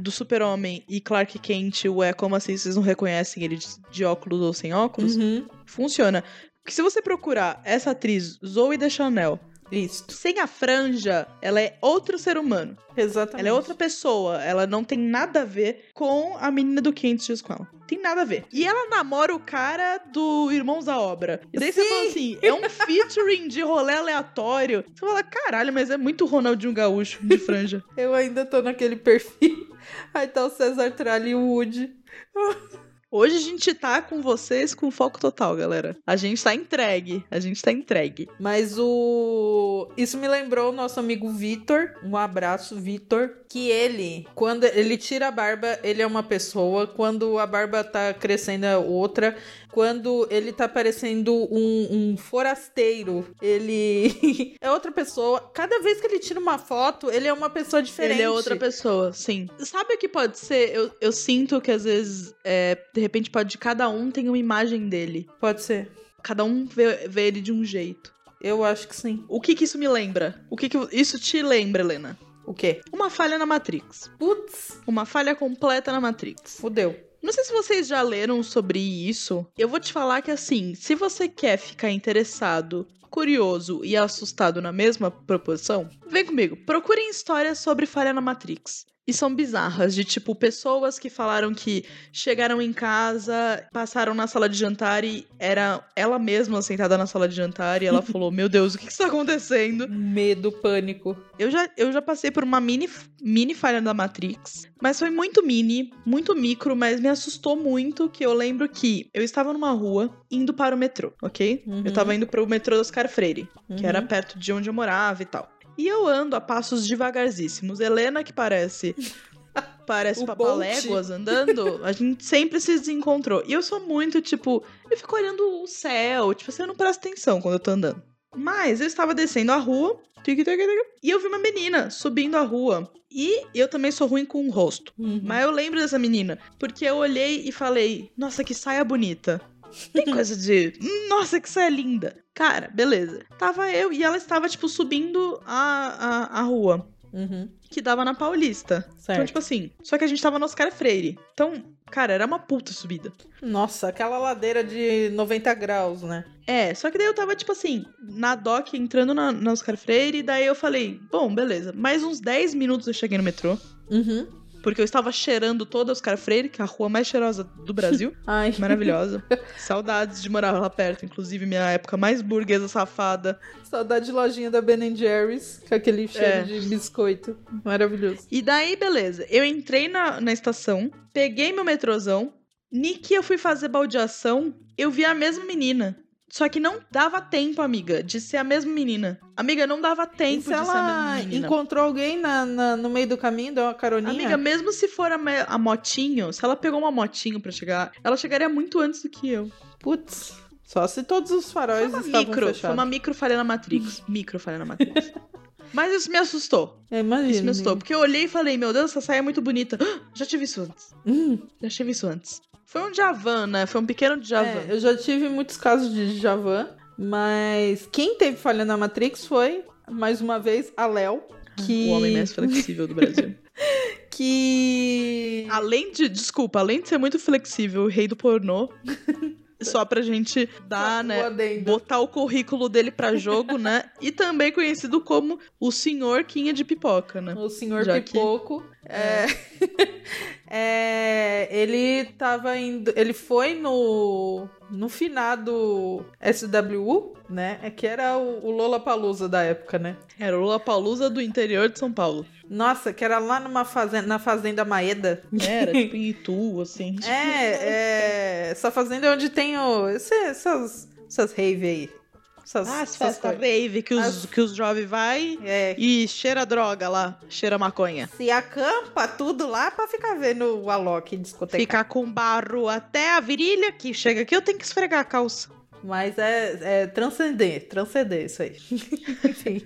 S2: do super-homem e Clark Kent, ué, como assim vocês não reconhecem ele de, de óculos ou sem óculos?
S3: Uhum.
S2: Funciona. Porque se você procurar essa atriz, Zoe Deschanel,
S3: Isso.
S2: sem a franja, ela é outro ser humano.
S3: Exatamente.
S2: Ela é outra pessoa. Ela não tem nada a ver com a menina do 500 dias com ela. Tem nada a ver. E ela namora o cara do Irmãos da Obra. E daí você
S3: Sim.
S2: fala assim, é um featuring de rolê aleatório. Você fala, caralho, mas é muito Ronaldinho Gaúcho de franja. <laughs>
S3: Eu ainda tô naquele perfil. Aí tá o César Tralli e o Woody.
S2: Hoje a gente tá com vocês com foco total, galera. A gente tá entregue. A gente tá entregue.
S3: Mas o. Isso me lembrou o nosso amigo Vitor. Um abraço, Vitor. Que ele, quando ele tira a barba, ele é uma pessoa. Quando a barba tá crescendo, é outra. Quando ele tá parecendo um, um forasteiro, ele <laughs> é outra pessoa. Cada vez que ele tira uma foto, ele é uma pessoa diferente.
S2: Ele é outra pessoa, sim. Sabe o que pode ser? Eu, eu sinto que às vezes, é, de repente, pode cada um tem uma imagem dele.
S3: Pode ser.
S2: Cada um vê, vê ele de um jeito.
S3: Eu acho que sim.
S2: O que que isso me lembra? O que que isso te lembra, Helena?
S3: O quê?
S2: Uma falha na Matrix.
S3: Putz,
S2: Uma falha completa na Matrix.
S3: fudeu.
S2: Não sei se vocês já leram sobre isso. Eu vou te falar que assim, se você quer ficar interessado, curioso e assustado na mesma proporção, vem comigo. Procurem histórias sobre falha na Matrix. E são bizarras, de tipo, pessoas que falaram que chegaram em casa, passaram na sala de jantar e era ela mesma sentada na sala de jantar e ela <laughs> falou: Meu Deus, o que que está acontecendo?
S3: Medo, pânico.
S2: Eu já, eu já passei por uma mini, mini falha da Matrix, mas foi muito mini, muito micro, mas me assustou muito que eu lembro que eu estava numa rua indo para o metrô, ok?
S3: Uhum.
S2: Eu tava indo para o metrô das Oscar Freire, que
S3: Uhum.
S2: era perto de onde eu morava e tal. E eu ando a passos devagarzíssimos. Helena, que parece. <laughs> Parece papaléguas andando, a gente sempre se desencontrou. E eu sou muito, tipo, eu fico olhando o céu, tipo, você não presta atenção quando eu tô andando. Mas eu estava descendo a rua, e eu vi uma menina subindo a rua. E eu também sou ruim com o rosto.
S3: Uhum.
S2: Mas eu lembro dessa menina, porque eu olhei e falei: Nossa, que saia bonita. Tem coisa de. "Hum, Nossa, que saia linda. Cara, beleza. Tava eu e ela estava, tipo, subindo a, a, a rua.
S3: Uhum.
S2: Que dava na Paulista. Então,
S3: Certo.
S2: tipo assim. Só que a gente tava no Oscar Freire. Então, cara, era uma puta subida.
S3: Nossa, aquela ladeira de 90 graus, né?
S2: É, só que daí eu tava, tipo assim, na dock, entrando na, na Oscar Freire, e daí eu falei, bom, beleza, mais uns 10 minutos eu cheguei no metrô,
S3: Uhum.
S2: Porque eu estava cheirando toda Oscar Freire, que é a rua mais cheirosa do Brasil. <laughs>
S3: Ai,
S2: Maravilhosa. Saudades de morar lá perto, inclusive minha época mais burguesa safada.
S3: saudade de lojinha da Ben Jerry's, com aquele cheiro
S2: É.
S3: de biscoito. Maravilhoso.
S2: E daí, beleza, eu entrei na, na estação, peguei meu metrôzão, ni que eu fui fazer baldeação, eu vi a mesma menina. Só que não dava tempo, amiga, de ser a mesma menina. Amiga, não dava tempo
S3: se
S2: de ser a mesma
S3: ela
S2: menina.
S3: encontrou alguém na, na- no meio do caminho, deu uma caroninha?
S2: Amiga, mesmo se for a, a motinho, se ela pegou uma motinho pra chegar, ela chegaria muito antes do que eu.
S3: Putz, só se todos os
S2: Foi
S3: faróis
S2: uma
S3: estavam
S2: micro, foi
S3: fechados.
S2: uma micro falha na Matrix. <laughs> micro falha na Matrix. Mas isso me assustou.
S3: É, imagina.
S2: Isso me assustou. Porque eu olhei e falei, meu Deus, essa saia é muito bonita. <gasps> Já tive isso antes.
S3: Hum,
S2: Já tive isso antes. Foi um Javan, né? Foi um pequeno Javan.
S3: é, eu já tive muitos casos de Javan, mas quem teve falha na Matrix foi, mais uma vez, a Léo. Que...
S2: O homem mais flexível do Brasil. <laughs>
S3: Que.
S2: além de, desculpa, além de ser muito flexível, o rei do pornô. <laughs> <laughs> só pra gente dar, né? Botar o currículo dele pra jogo, né? <laughs> E também conhecido como o senhor Quinha de Pipoca, né?
S3: O senhor
S2: Já que-
S3: Pipoco. É... é, <laughs> ele tava indo. Ele foi no. No finado SWU, né? É que era o, o Lola Palusa da época, né?
S2: Era o Lula Palusa do interior de São Paulo.
S3: Nossa, que era lá numa fazenda, na Fazenda Maeda.
S2: Era, tipo em Itu, assim.
S3: É, é. Essa fazenda é onde tem o, esse- essas, essas rave aí. Essas,
S2: Ah, as
S3: essas
S2: festas rave que os,
S3: As-
S2: que os jovens vai
S3: É.
S2: e cheira droga lá, cheira maconha.
S3: Se acampa tudo lá pra ficar vendo o Alok discoteca.
S2: Ficar com barro até a virilha, que chega aqui eu tenho que esfregar a calça.
S3: Mas é, é transcender, transcender isso aí. <laughs> Enfim.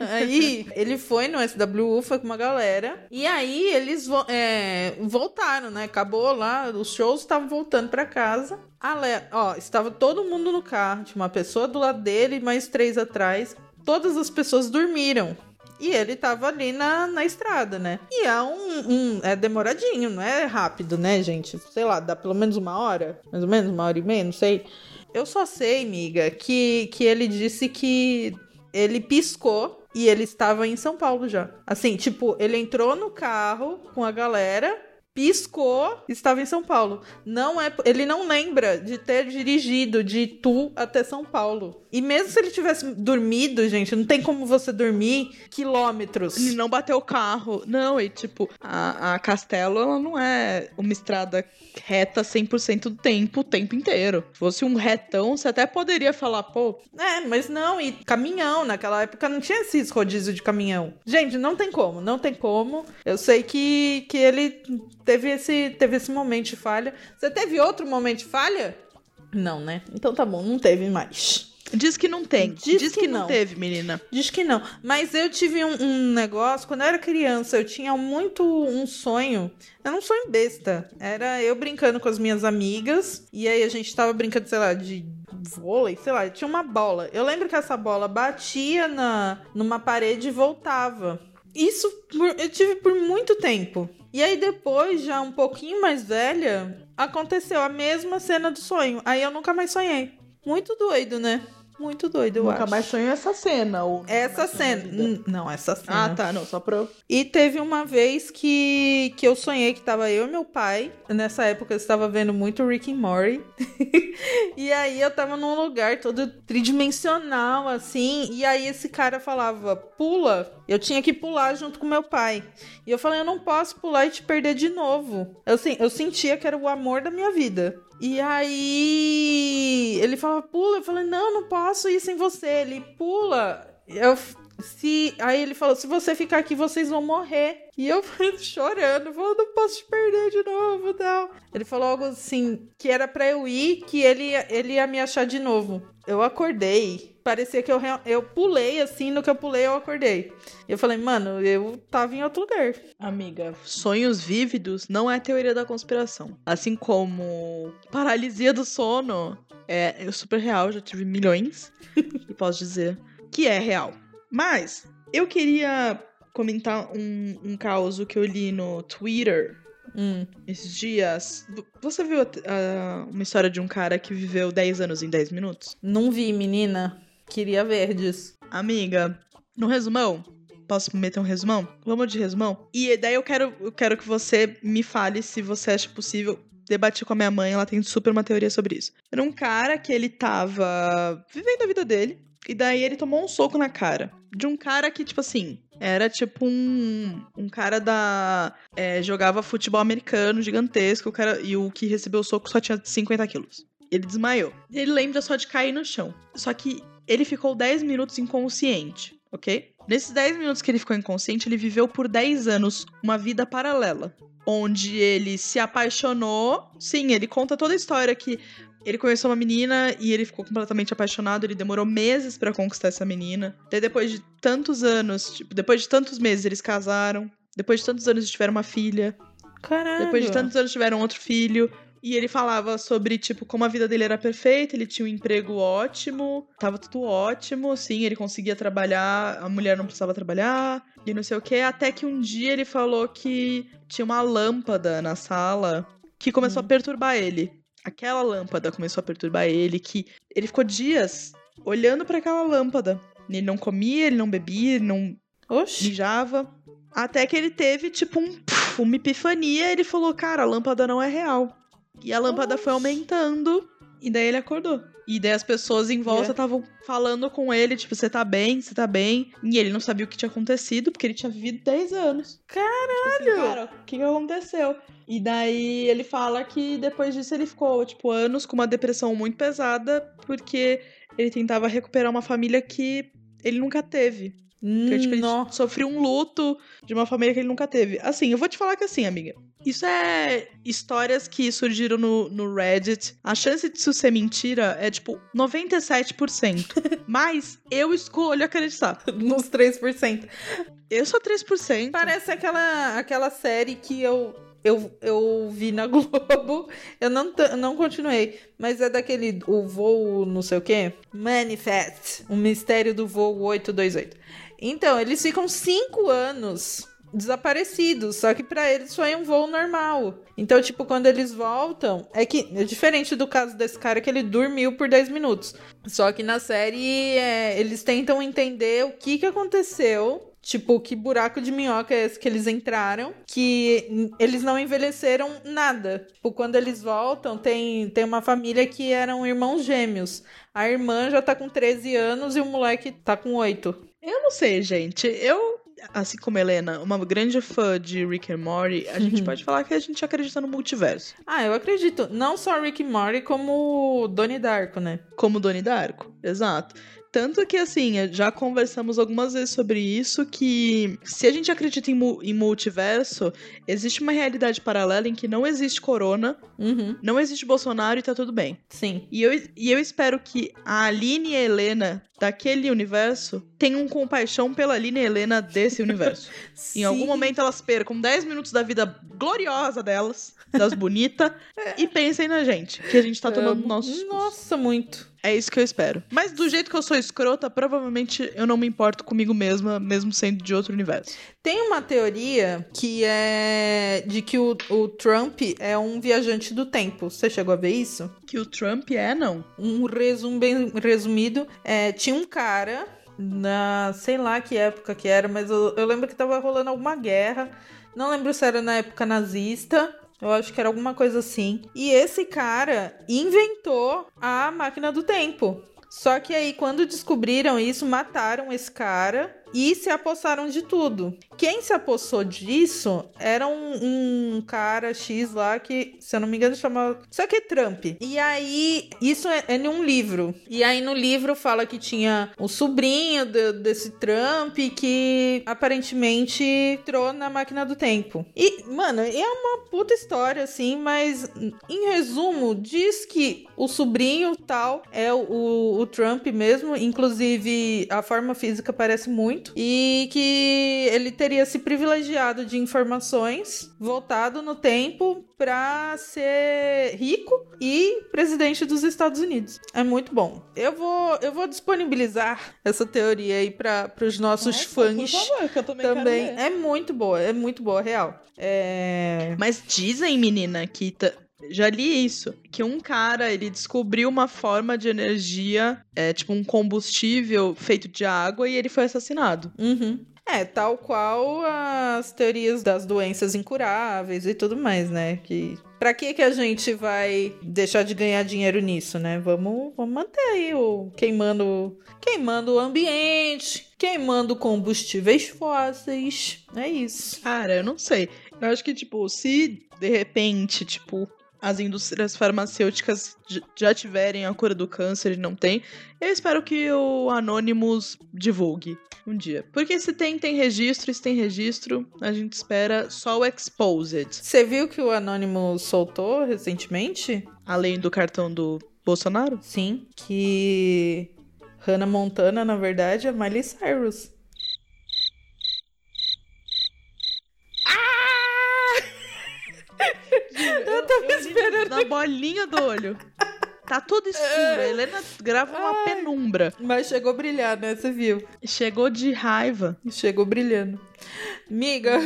S3: Aí ele foi no SWU, foi com uma galera. E aí eles vo- é, voltaram, né? Acabou lá, os shows estavam voltando pra casa. A Le- ó, estava todo mundo no carro, tinha uma pessoa do lado dele, mais três atrás. Todas as pessoas dormiram. E ele tava ali na, na estrada, né? E é um, um- É demoradinho, não é rápido, né, gente? Sei lá, dá pelo menos uma hora? Mais ou menos, uma hora e meia, não sei. Eu só sei, amiga, que, que ele disse que ele piscou e ele estava em São Paulo já. Assim, tipo, ele entrou no carro com a galera, piscou, estava em São Paulo. Não é, ele não lembra de ter dirigido de Itu até São Paulo. E mesmo se ele tivesse dormido, gente, não tem como você dormir quilômetros.
S2: Ele não bateu o carro. Não, e tipo, a, a Castelo, ela não é uma estrada reta 100% do tempo, o tempo inteiro. Se fosse um retão, você até poderia falar, pô,
S3: É, mas não, e caminhão, naquela época não tinha esses rodízio de caminhão. Gente, não tem como, não tem como. Eu sei que, que ele teve esse, teve esse momento de falha. Você teve outro momento de falha? Não, né? Então tá bom, não teve mais.
S2: Diz que não tem.
S3: Diz
S2: Diz,
S3: que
S2: que, não. teve, menina.
S3: Diz que não. Mas eu tive um, um negócio, quando eu era criança, eu tinha muito um sonho. Era um sonho besta. Era eu brincando com as minhas amigas. E aí a gente tava brincando, sei lá, de vôlei, sei lá, tinha uma bola. Eu lembro que essa bola batia na, numa parede e voltava. Isso eu tive por muito tempo. E aí depois, já um pouquinho mais velha, aconteceu a mesma cena do sonho. Aí eu nunca mais sonhei. Muito doido, né? Muito doido, eu
S2: Nunca
S3: acho.
S2: mais sonhou essa cena. Ou
S3: Essa cena. Não, essa cena.
S2: Ah, tá, não, só pra eu.
S3: E teve uma vez que, que eu sonhei que tava eu e meu pai. Nessa época eu estava vendo muito Rick and Morty. <laughs> e aí eu tava num lugar todo tridimensional, assim. E aí esse cara falava, pula. Eu tinha que pular junto com meu pai. E eu falei, eu não posso pular e te perder de novo. Eu, eu sentia que era o amor da minha vida. E aí ele falava, pula. Eu falei, não, não posso ir sem você. Ele pula. Eu se aí ele falou, se você ficar aqui, vocês vão morrer. E eu <laughs> chorando, falando, não posso te perder de novo, tal. Ele falou algo assim, que era pra eu ir, que ele, ele ia me achar de novo. Eu acordei, parecia que eu, eu pulei assim, no que eu pulei eu acordei. Eu falei, mano, eu tava em outro lugar.
S2: Amiga, sonhos vívidos não é teoria da conspiração. Assim como paralisia do sono é, é super real, já tive milhões. <laughs> e posso dizer que é real. Mas eu queria comentar um, um caso que eu li no Twitter
S3: Hum.
S2: esses dias. Você viu ah, uma história de um cara que viveu 10 anos em 10 minutos?
S3: Não vi, menina. Queria ver disso.
S2: Amiga, no resumão, posso meter um resumão? Vamos de resumão? E daí eu quero, eu quero que você me fale se você acha possível. Debati com a minha mãe, ela tem super uma teoria sobre isso. Era um cara que ele tava vivendo a vida dele, e daí ele tomou um soco na cara. De um cara que, tipo assim, era tipo um, um cara da. é, jogava futebol americano gigantesco, o cara, e o que recebeu o soco só tinha 50 quilos. Ele desmaiou. Ele lembra só de cair no chão. Só que ele ficou 10 minutos inconsciente, ok? Nesses 10 minutos que ele ficou inconsciente, ele viveu por 10 anos uma vida paralela. Onde ele se apaixonou. Sim, ele conta toda a história que ele conheceu uma menina e ele ficou completamente apaixonado. Ele demorou meses pra conquistar essa menina. Daí, depois de tantos anos, tipo, depois de tantos meses, eles casaram. Depois de tantos anos, eles tiveram uma filha.
S3: Caralho.
S2: Depois de tantos anos tiveram outro filho. E ele falava sobre, tipo, como a vida dele era perfeita, ele tinha um emprego ótimo, tava tudo ótimo, sim, ele conseguia trabalhar, a mulher não precisava trabalhar, e não sei o que. Até que um dia ele falou que tinha uma lâmpada na sala que começou
S3: Hum.
S2: a perturbar ele. Aquela lâmpada começou a perturbar ele, que ele ficou dias olhando pra aquela lâmpada. Ele não comia, ele não bebia, ele não
S3: Oxi.
S2: mijava. Até que ele teve, tipo, um, uma epifania. Ele falou, cara, a lâmpada não é real. E a lâmpada foi aumentando. E daí ele acordou. E daí as pessoas em volta estavam falando com ele, tipo, você tá bem, você tá bem. E ele não sabia o que tinha acontecido, porque ele tinha vivido 10 anos.
S3: Caralho!
S2: Tipo assim, cara, o que, que aconteceu? E daí ele fala que depois disso ele ficou, tipo, anos com uma depressão muito pesada, porque ele tentava recuperar uma família que ele nunca teve. Porque, tipo, ele
S3: Nossa.
S2: sofreu um luto de uma família que ele nunca teve. Assim, eu vou te falar que assim, amiga. Isso é histórias que surgiram no, no Reddit. A chance disso ser mentira é, tipo, 97%. <laughs> Mas eu escolho acreditar.
S3: Nos 3%.
S2: Eu sou 3%.
S3: Parece aquela, aquela série que eu, eu, eu vi na <laughs> Globo. Eu não, não continuei. Mas é daquele. O voo não sei o quê? Manifest. O mistério do voo 828. Então, eles ficam cinco anos desaparecidos. Só que pra eles foi um voo normal. Então, tipo, quando eles voltam. É que é diferente do caso desse cara que ele dormiu por 10 minutos. Só que na série é, eles tentam entender o que, que aconteceu Tipo, que buraco de minhoca é esse que eles entraram? Que eles não envelheceram nada. Tipo, quando eles voltam, tem, tem uma família que eram irmãos gêmeos. A irmã já tá com 13 anos e o moleque tá com 8.
S2: Eu não sei, gente. Eu, assim como Helena, uma grande fã de Rick and Morty, a gente pode falar que a gente acredita no multiverso.
S3: Ah, eu acredito. Não só Rick e Morty, como Donnie Darko, né?
S2: Como Doni Darko. Exato. Tanto que, assim, já conversamos algumas vezes sobre isso, que se a gente acredita em, mu- em multiverso, existe uma realidade paralela em que não existe corona,
S3: Uhum,
S2: não existe Bolsonaro e tá tudo bem.
S3: sim.
S2: E eu, e eu espero que a Aline e a Helena daquele universo tenham compaixão pela Aline e Helena desse <laughs> universo. Em algum momento elas percam 10 minutos da vida gloriosa delas, das bonitas, <laughs> e pensem na gente, que a gente tá tomando
S3: Amo.
S2: nossos.
S3: Nossa, muito.
S2: É isso que eu espero. Mas do jeito que eu sou escrota, provavelmente eu não me importo comigo mesma, mesmo sendo de outro universo.
S3: Tem uma teoria que é de que o, o Trump é um viajante do tempo. Você chegou a ver isso?
S2: Que o Trump é, não.
S3: Um resumo bem resumido. É, tinha um cara, na sei lá que época que era, mas eu, eu lembro que tava rolando alguma guerra. Não lembro se era na época nazista. Eu acho que era alguma coisa assim. E esse cara inventou a máquina do tempo. Só que aí, quando descobriram isso, mataram esse cara e se apossaram de tudo. Quem se apossou disso era um, um cara X lá que, se eu não me engano, chamava. Só que é Trump. E aí, isso é, é em um livro. E aí, no livro, fala que tinha o sobrinho de- desse Trump que aparentemente entrou na máquina do tempo. E, mano, é uma puta história, assim, mas em resumo, diz que o sobrinho tal é o, o Trump mesmo, inclusive a forma física parece muito, e que ele teria se privilegiado de informações, voltado no tempo pra ser rico e presidente dos Estados Unidos. É muito bom. Eu vou, eu vou disponibilizar essa teoria aí para os nossos fãs
S2: que eu também,
S3: também. É muito boa, é muito boa, real. É.
S2: Mas dizem, menina, que já li isso, que um cara ele descobriu uma forma de energia, é tipo um combustível feito de água e ele foi assassinado.
S3: Uhum. É, tal qual as teorias das doenças incuráveis e tudo mais, né? Que Pra que que a gente vai deixar de ganhar dinheiro nisso, né? Vamos, vamos manter aí o queimando, queimando o ambiente, queimando combustíveis fósseis. É isso.
S2: Cara, eu não sei. Eu acho que tipo, se de repente, tipo, as indústrias farmacêuticas já tiverem a cura do câncer e não tem, eu espero que o Anonymous divulgue um dia. Porque se tem, tem registro, e se tem registro, a gente espera só o Exposed.
S3: Você viu que o Anônimo soltou recentemente?
S2: Além do cartão do Bolsonaro?
S3: Sim, que Hannah Montana, na verdade, é Miley Cyrus.
S2: Bolinha do olho. Tá tudo escuro. A Helena grava uma penumbra.
S3: Mas chegou a brilhar, né? Você viu?
S2: Chegou de raiva.
S3: Chegou brilhando. Miga,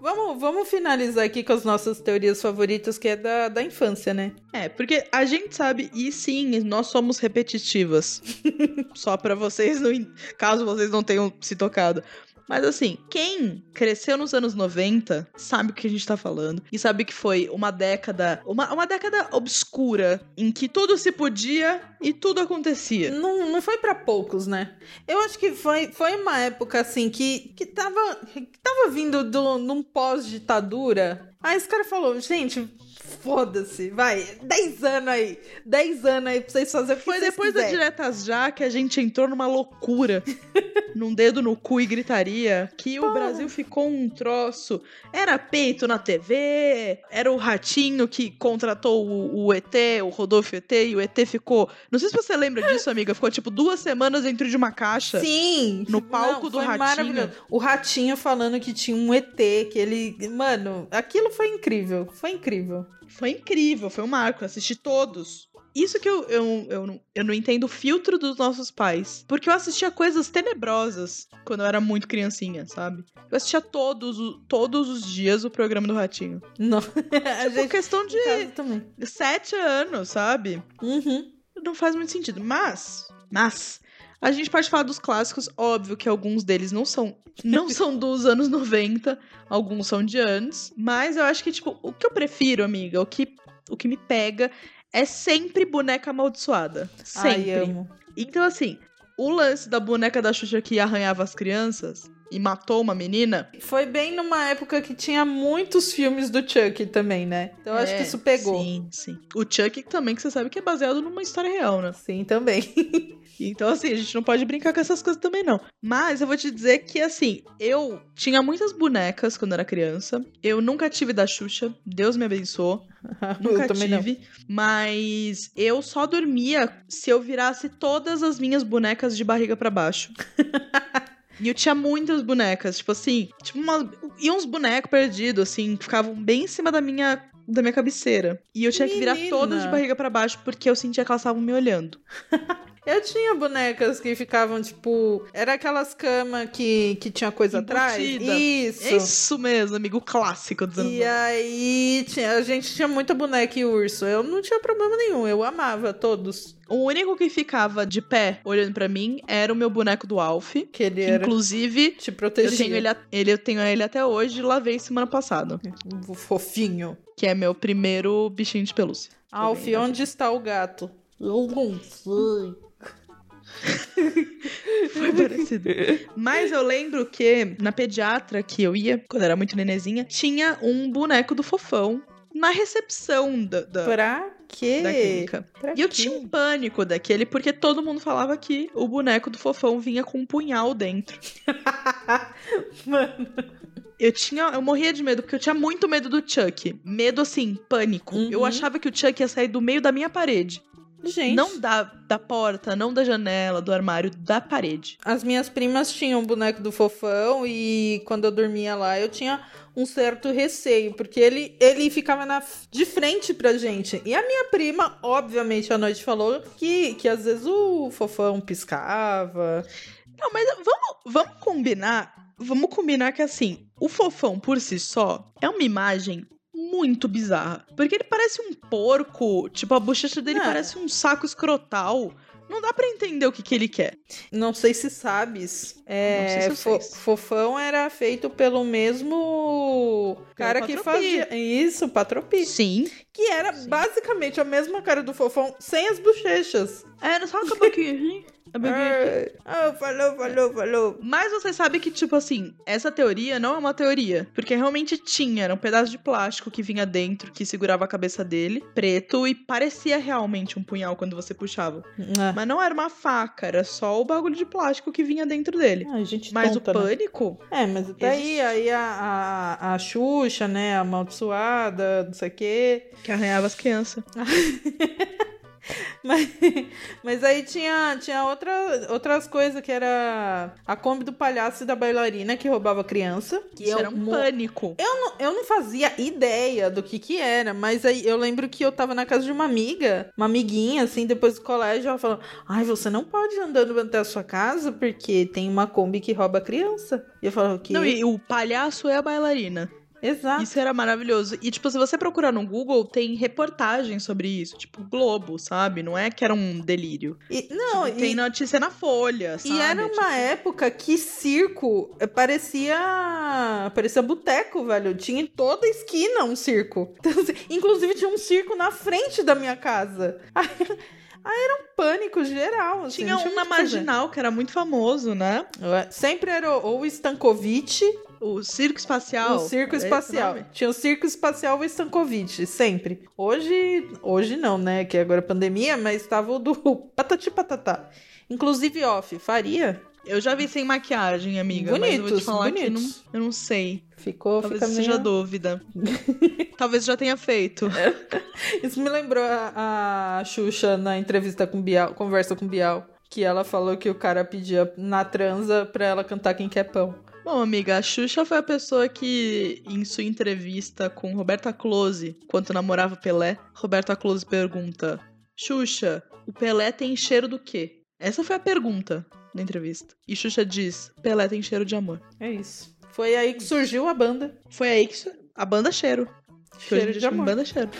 S3: vamos, vamos finalizar aqui com as nossas teorias favoritas, que é da, da infância, né?
S2: É, porque a gente sabe, e sim, nós somos repetitivas. <laughs> Só pra vocês, não, caso vocês não tenham se tocado. Mas assim, quem cresceu nos anos 90 sabe o que a gente tá falando. E sabe que foi uma década. Uma, uma década obscura em que tudo se podia e tudo acontecia.
S3: Não, não foi pra poucos, né? Eu acho que foi, foi uma época, assim, que, que, tava, que tava vindo do, num pós-ditadura. Aí esse cara falou, gente, foda-se, vai, 10 anos aí, 10 anos aí pra vocês fazerem o que
S2: Foi depois da
S3: quiserem.
S2: Diretas Já que a gente entrou numa loucura. <laughs> num dedo no cu e gritaria. Que o Brasil ficou um troço. Era peito na TV, era o ratinho que contratou o, o ET, o Rodolfo ET, e o ET ficou. Não sei se você lembra disso, <laughs> amiga. Ficou tipo duas semanas dentro de uma caixa.
S3: Sim!
S2: No palco do
S3: foi
S2: Ratinho.
S3: O Ratinho falando que tinha um ET, que ele. Mano, aquilo foi incrível. Foi incrível.
S2: Foi incrível, foi um marco. Assisti todos. Isso que eu, eu, eu, não, eu não entendo o filtro dos nossos pais. Porque eu assistia coisas tenebrosas quando eu era muito criancinha, sabe? Eu assistia todos, todos os dias o programa do Ratinho.
S3: Não. <laughs> A
S2: Tipo,
S3: gente.
S2: questão de sete anos, sabe?
S3: Uhum.
S2: Não faz muito sentido. Mas, mas, A gente pode falar dos clássicos, óbvio que alguns deles não são não <laughs> são dos anos 90, alguns são de antes, mas eu acho que tipo, o que eu prefiro, amiga, o que o que me pega é sempre boneca amaldiçoada, sempre.
S3: Ai, amo.
S2: Então assim, o lance da boneca da Xuxa que arranhava as crianças e matou uma menina,
S3: Foi bem numa época que tinha muitos filmes do Chuck também, né? Então eu acho
S2: é,
S3: que isso pegou.
S2: Sim, sim. O Chuck também, que você sabe que é baseado numa história real, né?
S3: Sim, também. <laughs>
S2: Então, assim, a gente não pode brincar com essas coisas também, não. Mas eu vou te dizer que, assim, eu tinha muitas bonecas quando era criança. Eu nunca tive da Xuxa. Deus me abençoou. <laughs> Nunca
S3: também não.
S2: tive. Mas eu só dormia se eu virasse todas as minhas bonecas de barriga pra baixo. <laughs> E eu tinha muitas bonecas, tipo assim, tipo uma, e uns bonecos perdidos, assim, que ficavam bem em cima da minha, da minha cabeceira. E eu tinha que virar
S3: Menina.
S2: todas de barriga pra baixo porque eu sentia que elas estavam me olhando. <laughs>
S3: Eu tinha bonecas que ficavam, tipo. Era aquelas camas que, que tinha coisa atrás.
S2: Embutida.
S3: Isso.
S2: É isso mesmo, amigo, clássico dos anos
S3: E
S2: 90.
S3: aí tinha- a gente tinha muita boneca e urso. Eu não tinha problema nenhum, eu amava todos.
S2: O único que ficava de pé olhando pra mim era o meu boneco do Alf.
S3: Que ele
S2: Que,
S3: era
S2: inclusive,
S3: te
S2: eu
S3: protegia.
S2: tenho, ele, ele, eu tenho ele até hoje e lavei semana passada.
S3: Um Fofinho.
S2: Que é meu primeiro bichinho de pelúcia.
S3: Alf, onde está o gato? Eu não sei. <laughs>
S2: Foi parecido. Mas eu lembro que na pediatra que eu ia, quando era muito nenezinha, tinha um boneco do fofão na recepção da, da,
S3: Pra quê?
S2: da clínica.
S3: Pra
S2: E eu
S3: quê?
S2: tinha um pânico daquele, porque todo mundo falava que o boneco do fofão vinha com um punhal dentro. <laughs>
S3: Mano.
S2: Eu tinha, eu morria de medo, porque eu tinha muito medo do Chuck. Medo assim, pânico.
S3: Uhum.
S2: Eu achava que o Chuck ia sair do meio da minha parede.
S3: Gente.
S2: Não da, da porta, não da janela, do armário, da parede.
S3: As minhas primas tinham um boneco do fofão e quando eu dormia lá eu tinha um certo receio, porque ele, ele ficava na, de frente pra gente. E a minha prima, obviamente, à noite falou que, que às vezes o fofão piscava.
S2: Não, mas vamos, vamos combinar. Vamos combinar que assim, o fofão por si só é uma imagem muito bizarra. Porque ele parece um porco, tipo, a bochecha dele
S3: É.
S2: parece um saco escrotal. Não dá pra entender o que, que ele quer.
S3: Não sei se sabes. É,
S2: Não sei se
S3: fo- fofão era feito pelo mesmo cara que
S2: Patropi.
S3: fazia. Isso, Patropi.
S2: Sim.
S3: Que era
S2: Sim.
S3: basicamente a mesma cara do fofão, sem as bochechas.
S2: É, não sabe assim?
S3: Ah, falou, falou, falou.
S2: Mas você sabe que, tipo assim, essa teoria não é uma teoria. Porque realmente tinha, era um pedaço de plástico que vinha dentro, que segurava a cabeça dele, preto, e parecia realmente um punhal quando você puxava.
S3: Ah,
S2: Mas não era uma faca, era só o bagulho de plástico que vinha dentro dele.
S3: Ai, gente
S2: Mas
S3: tonta,
S2: o
S3: né?
S2: pânico,
S3: É, mas até aí, aí a, a, a Xuxa, né, a amaldiçoada, não sei o quê.
S2: que arranhava as crianças. <laughs> <laughs>
S3: Mas, mas aí tinha, tinha outra, outras coisas, que era a Kombi do palhaço e da bailarina que roubava criança. Que
S2: Isso
S3: eu
S2: era um pânico.
S3: Eu não, eu não fazia ideia do que que era, mas aí eu lembro que eu tava na casa de uma amiga, uma amiguinha, assim, depois do colégio, ela falou, ai, você não pode ir andando até a sua casa porque tem uma Kombi que rouba criança. E eu falo, o quê?
S2: Não, e o palhaço é a bailarina.
S3: Exato.
S2: Isso era maravilhoso. E, tipo, se você procurar no Google, tem reportagens sobre isso. Tipo, Globo, sabe? Não é que era um delírio.
S3: E- não,
S2: Tipo, tem
S3: e,
S2: notícia na Folha, sabe?
S3: e era
S2: Tipo,
S3: uma época que circo eh, parecia parecia boteco, velho. Tinha em toda esquina um circo. <laughs> Então, assim, inclusive tinha um circo na frente da minha casa. <laughs> Aí, aí era um pânico geral. Assim,
S2: Tinha um na. Marginal, que era muito famoso, né?
S3: Sempre era ou o Stankovic,
S2: O Circo Espacial.
S3: o Circo
S2: É
S3: Espacial.
S2: nome?
S3: Tinha o Circo Espacial o Stankovic, sempre. Hoje, hoje não, né? Que agora é pandemia, mas tava o do <laughs> Patati Patatá. Inclusive, off, faria?
S2: Eu já vi sem maquiagem, amiga.
S3: Bonitos, bonitos.
S2: não, eu não sei.
S3: Ficou,
S2: Talvez
S3: fica
S2: seja
S3: meio...
S2: dúvida. <laughs> Talvez já tenha feito. <laughs>
S3: Isso me lembrou a, a Xuxa na entrevista com Bial, conversa com Bial, que ela falou que o cara pedia na transa pra ela cantar Quem Quer Pão.
S2: Bom, amiga, a Xuxa foi a pessoa que, em sua entrevista com Roberta Close, quando namorava Pelé, Roberta Close pergunta: Xuxa, o Pelé tem cheiro do quê? Essa foi a pergunta da entrevista. E Xuxa diz: Pelé tem cheiro de amor.
S3: É isso. Foi aí que surgiu a banda.
S2: Foi aí que a banda Cheiro.
S3: Cheiro de amor.
S2: Banda Cheiro.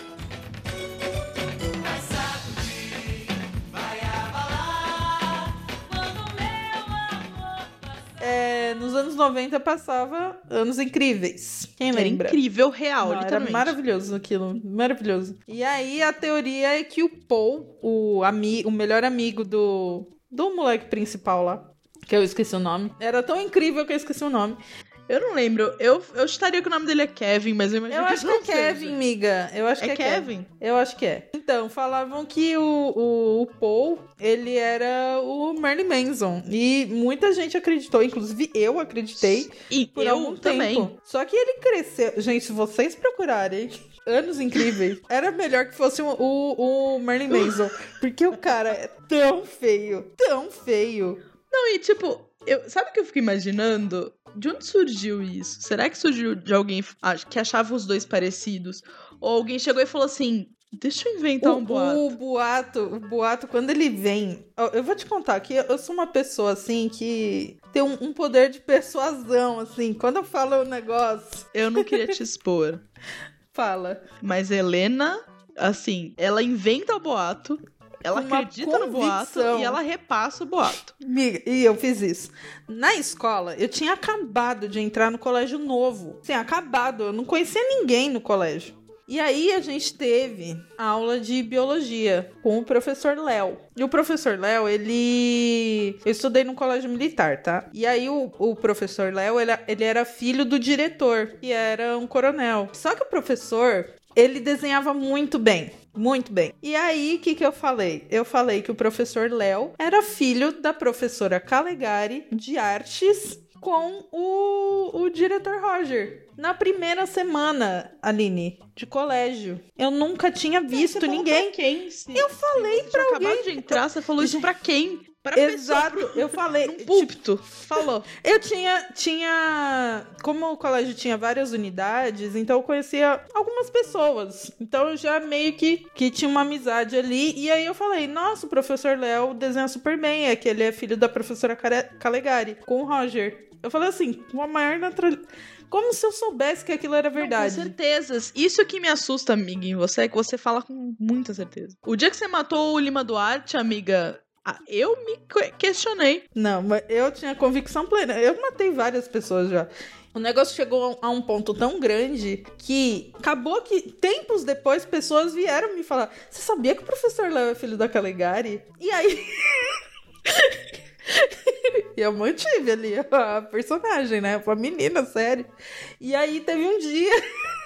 S3: Nos anos 90 passava Anos Incríveis. Quem
S2: Era
S3: lembra?
S2: incrível, real,
S3: Não, era
S2: literalmente.
S3: maravilhoso aquilo, maravilhoso. E aí a teoria é que o Paul, o, ami o melhor amigo do, do moleque principal lá, que eu esqueci o nome, era tão incrível que eu esqueci o nome.
S2: Eu não lembro. Eu, eu estaria que o nome dele é Kevin, mas eu imagino
S3: Eu
S2: que
S3: acho que é Kevin,
S2: seja.
S3: miga. Eu acho
S2: É
S3: que é
S2: Kevin?
S3: Eu acho que é. Então, falavam que o, o, o Paul, ele era o Marilyn Manson. E muita gente acreditou, inclusive eu acreditei
S2: E
S3: por
S2: eu
S3: algum
S2: também.
S3: tempo. Só que ele cresceu. Gente, se vocês procurarem. <laughs> Anos incríveis. Era melhor que fosse o, o, o Marilyn Manson. Porque o cara é tão feio. Tão feio.
S2: Não, e tipo, eu, sabe o que eu fico imaginando? De onde surgiu isso? Será que surgiu de alguém ah, que achava os dois parecidos? Ou alguém chegou e falou assim: deixa eu inventar
S3: o,
S2: um boato.
S3: o boato, o boato, quando ele vem. Eu vou te contar que eu sou uma pessoa assim que tem um, um poder de persuasão, assim. Quando eu falo um negócio, <laughs>
S2: Eu não queria te expor.
S3: fala.
S2: Mas Helena, assim, ela inventa o boato, ela
S3: uma
S2: acredita no boato e ela repassa o boato.
S3: E eu fiz isso. Na escola, eu tinha acabado de entrar no colégio novo. Sim, acabado. Eu não conhecia ninguém no colégio. E aí a gente teve aula de biologia com o professor Léo. E o professor Léo, ele. Eu estudei no colégio militar, tá? E aí o, o professor Léo, ele, ele era filho do diretor, que era um coronel. Só que o professor, ele desenhava muito bem. Muito bem. E aí, o que, que eu falei? Eu falei que o professor Léo era filho da professora Calegari de artes com o, o diretor Roger. Na primeira semana, Aline, de colégio. Eu nunca tinha visto ninguém.
S2: Pra quem? Se-
S3: Eu falei
S2: tinha
S3: alguém.
S2: de entrar, você falou isso pra quem? Pra
S3: Exato,
S2: pessoa,
S3: eu falei.
S2: pro, num
S3: tipo,
S2: púlpito. Falou.
S3: eu tinha, tinha. Como o colégio tinha várias unidades, então eu conhecia algumas pessoas. Então eu já meio que, que tinha uma amizade ali. E aí eu falei: Nossa, o professor Léo desenha super bem. É que ele é filho da professora Calegari, com o Roger. Eu falei assim, com a maior naturalidade. Como se eu soubesse que aquilo era
S2: Não,
S3: verdade.
S2: com certezas. Isso que me assusta, amiga, em você, é que você fala com muita certeza. O dia que você matou o Lima Duarte, amiga, eu me que- questionei.
S3: Não, mas eu tinha convicção plena. Eu matei várias pessoas já. O negócio chegou a um ponto tão grande que acabou que tempos depois pessoas vieram me falar: Você sabia que o professor Léo é filho da Calegari? E aí. E <laughs> eu mantive ali a personagem, né? A menina, sério. E aí teve um dia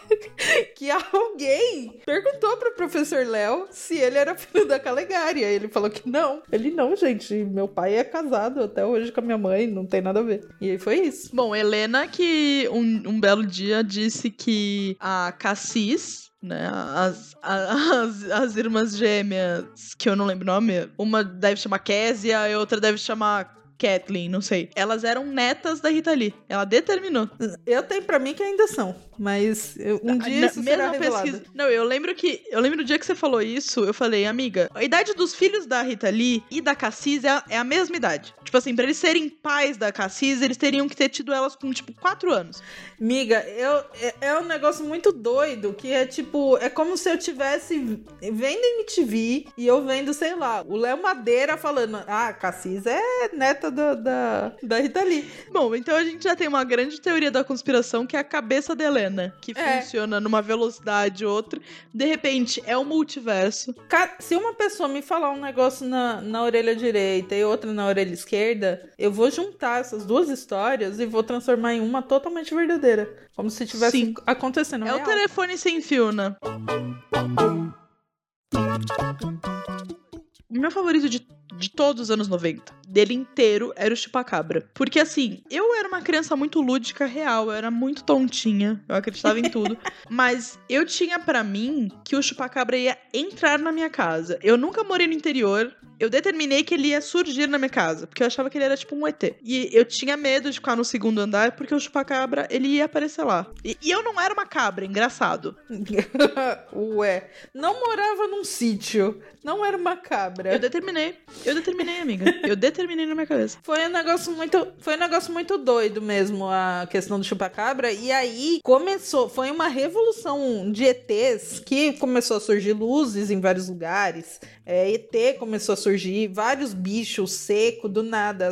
S3: <laughs> que alguém perguntou pro professor Léo se ele era filho da Calegari. Aí ele falou que não. Ele, não, gente, meu pai é casado até hoje com a minha mãe, não tem nada a ver. E aí foi isso.
S2: Bom, Helena que um, um belo dia disse que a Cassis, né, as, a- as, as irmãs gêmeas, que eu não lembro o nome, uma deve chamar Késia e outra deve chamar Kathleen, não sei. Elas eram netas da Rita Lee. Ela determinou.
S3: Eu tenho pra mim que ainda são, mas eu- um dia
S2: Na
S3: isso será
S2: pesquisa. Não, eu lembro que. Eu lembro do dia que você falou isso, eu falei, amiga, a idade dos filhos da Rita Lee e da Cassis é a, é a mesma idade. Tipo assim, pra eles serem pais da Cassis, eles teriam que ter tido elas com, tipo, 4 anos.
S3: Miga, eu, é, é um negócio muito doido, que é tipo, é como se eu tivesse vendo MTV e eu vendo, sei lá, o Léo Madeira falando, ah, Cassis é neta da, da, da Rita Lee.
S2: Bom, então a gente já tem uma grande teoria da conspiração que é a cabeça da Helena, que
S3: É.
S2: funciona numa velocidade outra. De repente, é o multiverso.
S3: Cara, se uma pessoa me falar um negócio na, na orelha direita e outra na orelha esquerda, eu vou juntar essas duas histórias e vou transformar em uma totalmente verdadeira. Como se tivesse
S2: Sim.
S3: acontecendo.
S2: é o
S3: real.
S2: telefone sem fio, né? O meu favorito de, de todos os anos 90, dele inteiro, era o Chupacabra. Porque assim, eu era uma criança muito lúdica, real, eu era muito tontinha, eu acreditava em tudo. <laughs> mas eu tinha pra mim que o Chupacabra ia entrar na minha casa. Eu nunca morei no interior, eu determinei que ele ia surgir na minha casa, porque eu achava que ele era tipo um ET. E eu tinha medo de ficar no segundo andar, porque o chupacabra, ele ia aparecer lá. E, e eu não era uma cabra, engraçado. <laughs>
S3: Ué, não morava num sítio, não era uma cabra.
S2: Eu determinei. Eu determinei, amiga. Eu determinei na minha cabeça.
S3: Foi um negócio muito, foi um negócio muito doido mesmo a questão do chupacabra e aí começou, foi uma revolução de ETs que começou a surgir luzes em vários lugares. É, ET começou a surgir vários bichos secos do nada.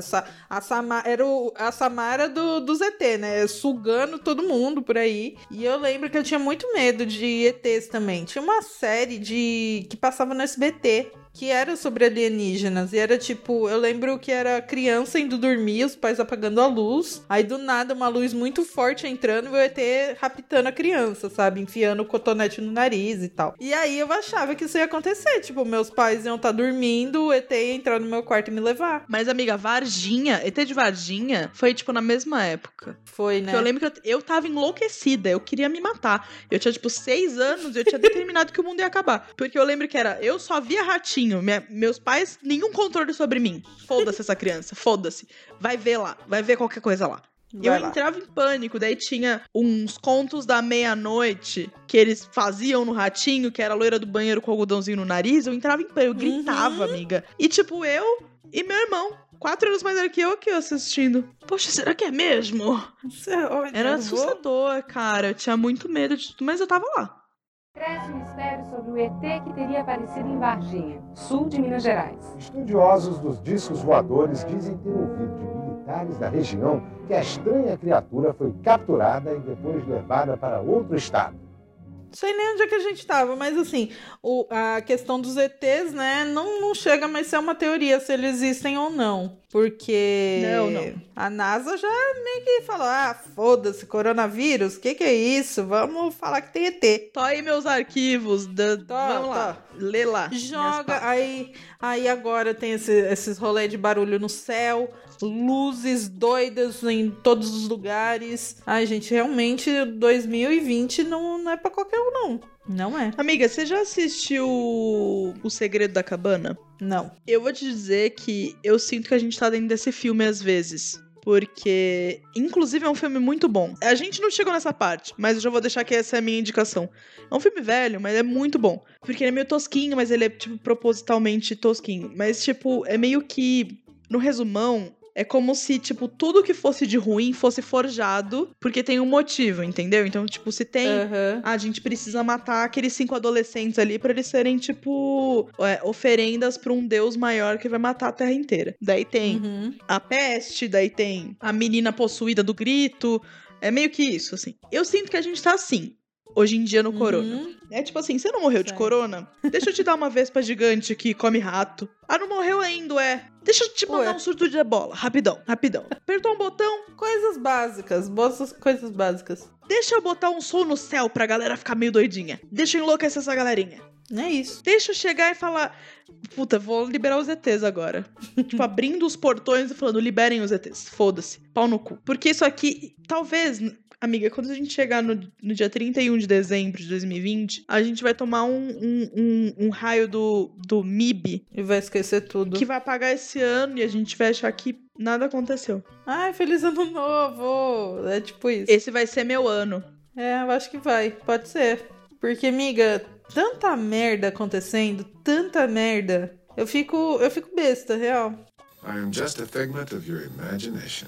S3: A Samara, era o, a Samara do, do ZT, né? Sugando todo mundo por aí. E eu lembro que eu tinha muito medo de ETs também. Tinha uma série de que passava no SBT que era sobre alienígenas. E era tipo, eu lembro que era criança indo dormir, os pais apagando a luz. Aí do nada, uma luz muito forte entrando e o ET raptando a criança, sabe? Enfiando o cotonete no nariz e tal. E aí eu achava que isso ia acontecer. Tipo, meus pais iam estar dormindo, o ET ia entrar no meu quarto e me levar.
S2: Mas, amiga, Varginha, ET de Varginha, foi, tipo, na mesma época.
S3: Foi, né?
S2: Porque eu lembro que eu, eu tava enlouquecida, eu queria me matar. Eu tinha, tipo, seis anos e eu tinha determinado que o mundo ia acabar. Porque eu lembro que era, eu só via ratinho, minha- meus pais, nenhum controle sobre mim. Foda-se essa criança, foda-se. Vai ver lá, vai ver qualquer coisa lá.
S3: Vai
S2: eu
S3: lá.
S2: entrava em pânico, daí tinha uns contos da meia-noite que eles faziam no ratinho, que era a loira do banheiro com algodãozinho no nariz. Eu entrava em pânico, eu gritava, amiga. E tipo, eu e meu irmão, quatro anos mais velho que eu, aqui assistindo. Poxa, será que é mesmo?
S3: É-
S2: Era assustador, cara. Eu tinha muito medo de tudo, mas eu tava lá.
S5: Cresce o mistério sobre o ET que teria aparecido em Varginha, sul de Minas Gerais.
S6: Estudiosos dos discos voadores dizem ter ouvido de militares da região que a estranha criatura foi capturada e depois levada para outro estado.
S3: Não sei nem onde é que a gente tava, mas assim, o- a questão dos ETs, né, não, não chega mais a ser uma teoria se eles existem ou não. Porque
S2: Não, não.
S3: a NASA já meio que falou: ah, foda-se, coronavírus, o que, que é isso? Vamos falar que tem ET.
S2: Tô aí meus arquivos. Da... Vamos lá. Lê lá.
S3: Joga, aí, aí agora tem esse- esses rolês de barulho no céu, luzes doidas em todos os lugares. Ai, gente, realmente 2020 não, não é pra qualquer um, não. Não é.
S2: Amiga, você já assistiu O Segredo da Cabana?
S3: Não.
S2: Eu vou te dizer que eu sinto que a gente tá dentro desse filme às vezes. Porque, inclusive, é um filme muito bom. A gente não chegou nessa parte, mas eu já vou deixar que essa é a minha indicação. É um filme velho, mas é muito bom. Porque ele é meio tosquinho, mas ele é, tipo, propositalmente tosquinho. Mas, tipo, é meio que. No resumão, é como se, tipo, tudo que fosse de ruim fosse forjado porque tem um motivo, entendeu? Então, tipo, se tem. Ah, a gente precisa matar aqueles cinco adolescentes ali pra eles serem, tipo, é, oferendas pra um deus maior que vai matar a terra inteira. Daí tem
S3: Uhum.
S2: a peste, daí tem a menina possuída do grito. É meio que isso, assim. Eu sinto que a gente tá assim, hoje em dia no corona.
S3: Uhum.
S2: É tipo assim, você não morreu de
S3: Certo.
S2: corona? Deixa eu te dar uma vespa gigante que come rato. Ah, não morreu ainda, é. Deixa eu te mandar
S3: Ué.
S2: um surto de ebola. Rapidão, rapidão. Apertou um botão,
S3: Coisas básicas, boas coisas básicas.
S2: deixa eu botar um som no céu pra galera ficar meio doidinha. Deixa eu enlouquecer essa galerinha.
S3: É isso.
S2: Deixa eu chegar e falar. Puta, vou liberar os ETs agora. <laughs> tipo, abrindo os portões e falando, liberem os ETs. Foda-se. Pau no cu. Porque isso aqui, talvez, amiga, quando a gente chegar no, no dia 31 de dezembro de 2020, a gente vai tomar um, um, um- um raio do, do MIB
S3: E vai esquecer tudo.
S2: que vai apagar esse ano e a gente vai achar que nada aconteceu.
S3: Ai, feliz ano novo! É tipo isso.
S2: Esse vai ser meu ano.
S3: É, eu acho que vai. Pode ser. Porque, amiga, tanta merda acontecendo, tanta merda. Eu fico, eu fico besta, real.
S7: I am just a figment of your imagination.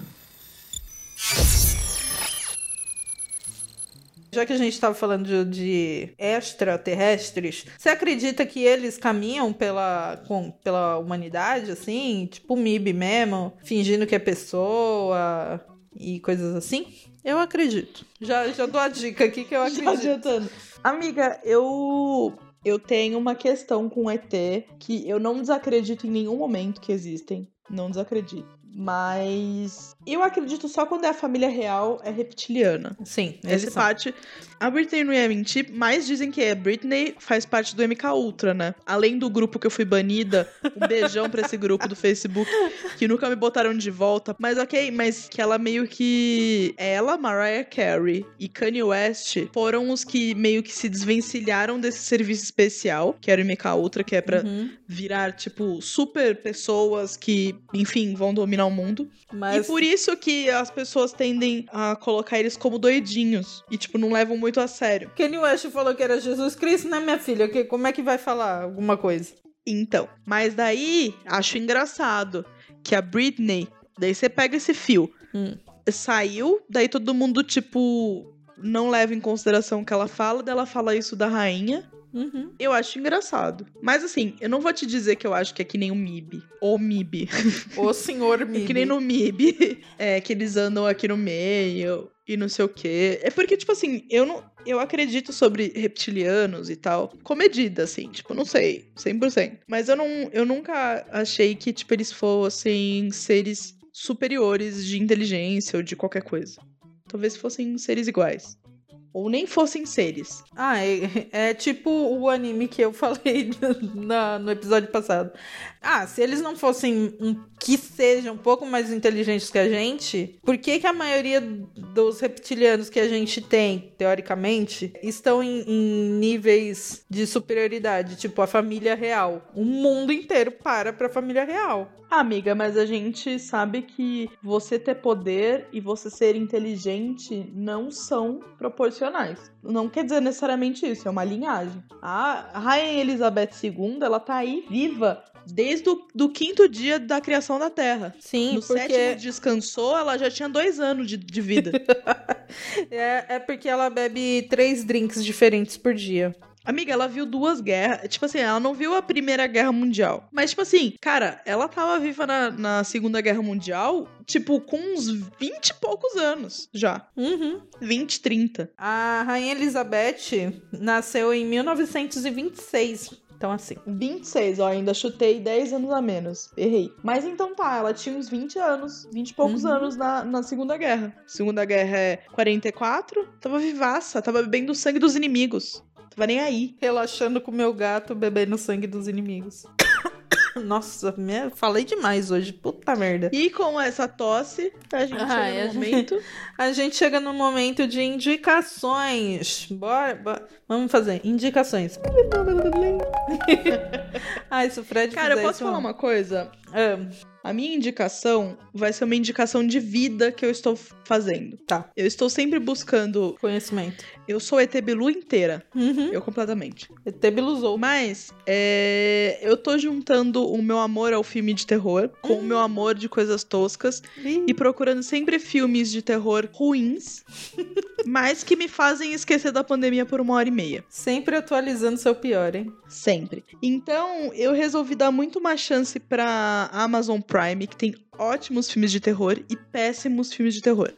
S3: Já que a gente tava falando de, de extraterrestres, você acredita que eles caminham pela, com, pela humanidade, assim? Tipo o MIB mesmo, fingindo que é pessoa e coisas assim? Eu acredito. Já, já dou a dica aqui que eu <laughs>
S2: Já
S3: acredito.
S2: adiantando. Amiga, eu. Eu tenho uma questão com ET que eu não desacredito em nenhum momento que existem. Não desacredito. Mas eu acredito só quando é a família real é reptiliana.
S3: Sim, são.
S2: parte. A Britney não ia mentir, mas dizem que a Britney faz parte do MK Ultra, né? Além do grupo que eu fui banida, um beijão pra esse grupo do Facebook, que nunca me botaram de volta. Mas ok, mas que ela meio que. Ela, Mariah Carey e Kanye West foram os que meio que se desvencilharam desse serviço especial, que era o MK Ultra, que é pra
S3: Uhum.
S2: virar, tipo, super pessoas que, enfim, vão dominar o mundo.
S3: Mas
S2: E por isso que as pessoas tendem a colocar eles como doidinhos. E, tipo, não levam muito a sério.
S3: Kanye West falou que era Jesus Cristo, né, minha filha? Que, como é que vai falar alguma coisa?
S2: Então, mas daí, acho engraçado que a Britney, daí você pega esse fio,
S3: Hum.
S2: saiu, daí todo mundo, tipo, não leva em consideração o que ela fala, daí ela fala isso da rainha.
S3: Uhum.
S2: Eu acho engraçado. Mas assim, eu não vou te dizer que eu acho que é que nem o MIB. O MIB.
S3: O senhor me. <laughs>
S2: É que nem no MIB. <laughs> É, que eles andam aqui no meio e não sei o quê. É porque, tipo assim, eu não. Eu acredito sobre reptilianos e tal. Com medida, assim. Tipo, não sei. 100%. Mas eu não. Eu nunca achei que, tipo, eles fossem seres superiores de inteligência ou de qualquer coisa. Talvez fossem seres iguais. Ou nem fossem seres.
S3: Ah, é, é tipo o anime que eu falei <laughs> na- no episódio passado. Ah, se eles não fossem um, que sejam um pouco mais inteligentes que a gente, por que, que a maioria dos reptilianos que a gente tem, teoricamente, estão em, em níveis de superioridade? Tipo, a família real. O mundo inteiro para pra família real.
S2: Amiga, mas a gente sabe que você ter poder e você ser inteligente não são proporcionais. Não quer dizer necessariamente isso, é uma linhagem. A Rainha Elizabeth II, ela tá aí viva desde o do quinto dia da criação da Terra.
S3: Sim,
S2: no
S3: porque
S2: sétimo descansou, ela já tinha dois anos de, de vida. <laughs>
S3: é, é porque ela bebe três drinks diferentes por dia.
S2: Amiga, ela viu duas guerras. Tipo assim, ela não viu a Primeira Guerra Mundial. Mas, tipo assim, cara, ela tava viva na, na Segunda Guerra Mundial, tipo, com uns 20 e poucos anos já.
S3: Uhum.
S2: 20, 30.
S3: A Rainha Elizabeth nasceu em 1926. Então, assim.
S2: 26, ó, ainda chutei 10 anos a menos. Errei. Mas então tá, ela tinha uns 20 anos, 20 e poucos
S3: Uhum.
S2: anos na, na Segunda Guerra. Segunda Guerra é 44, tava vivaça, tava bebendo o sangue dos inimigos. Tava nem aí.
S3: Relaxando com meu gato, bebendo o sangue dos inimigos. <laughs> Nossa, me... falei demais hoje. Puta merda.
S2: E com essa tosse, a gente
S3: Ah,
S2: chega
S3: é,
S2: no momento. <laughs>
S3: A gente chega no momento de indicações. Bora, bora. Vamos fazer indicações. <laughs> Ai, se o Fred
S2: Cara, eu posso
S3: isso-
S2: falar uma coisa?
S3: Ah,
S2: A minha indicação vai ser uma indicação de vida que eu estou fazendo.
S3: Tá.
S2: Eu estou sempre buscando.
S3: conhecimento.
S2: Eu sou ET Bilu inteira.
S3: Uhum.
S2: Eu completamente.
S3: ET Biluzou.
S2: Mas é, eu tô juntando o meu amor ao filme de terror com o meu amor de coisas toscas e procurando sempre filmes de terror ruins, <laughs> mas que me fazem esquecer da pandemia por uma hora e meia.
S3: Sempre atualizando seu pior, hein?
S2: Sempre. Então, eu resolvi dar muito uma chance pra Amazon Prime, que tem ótimos filmes de terror e péssimos filmes de terror.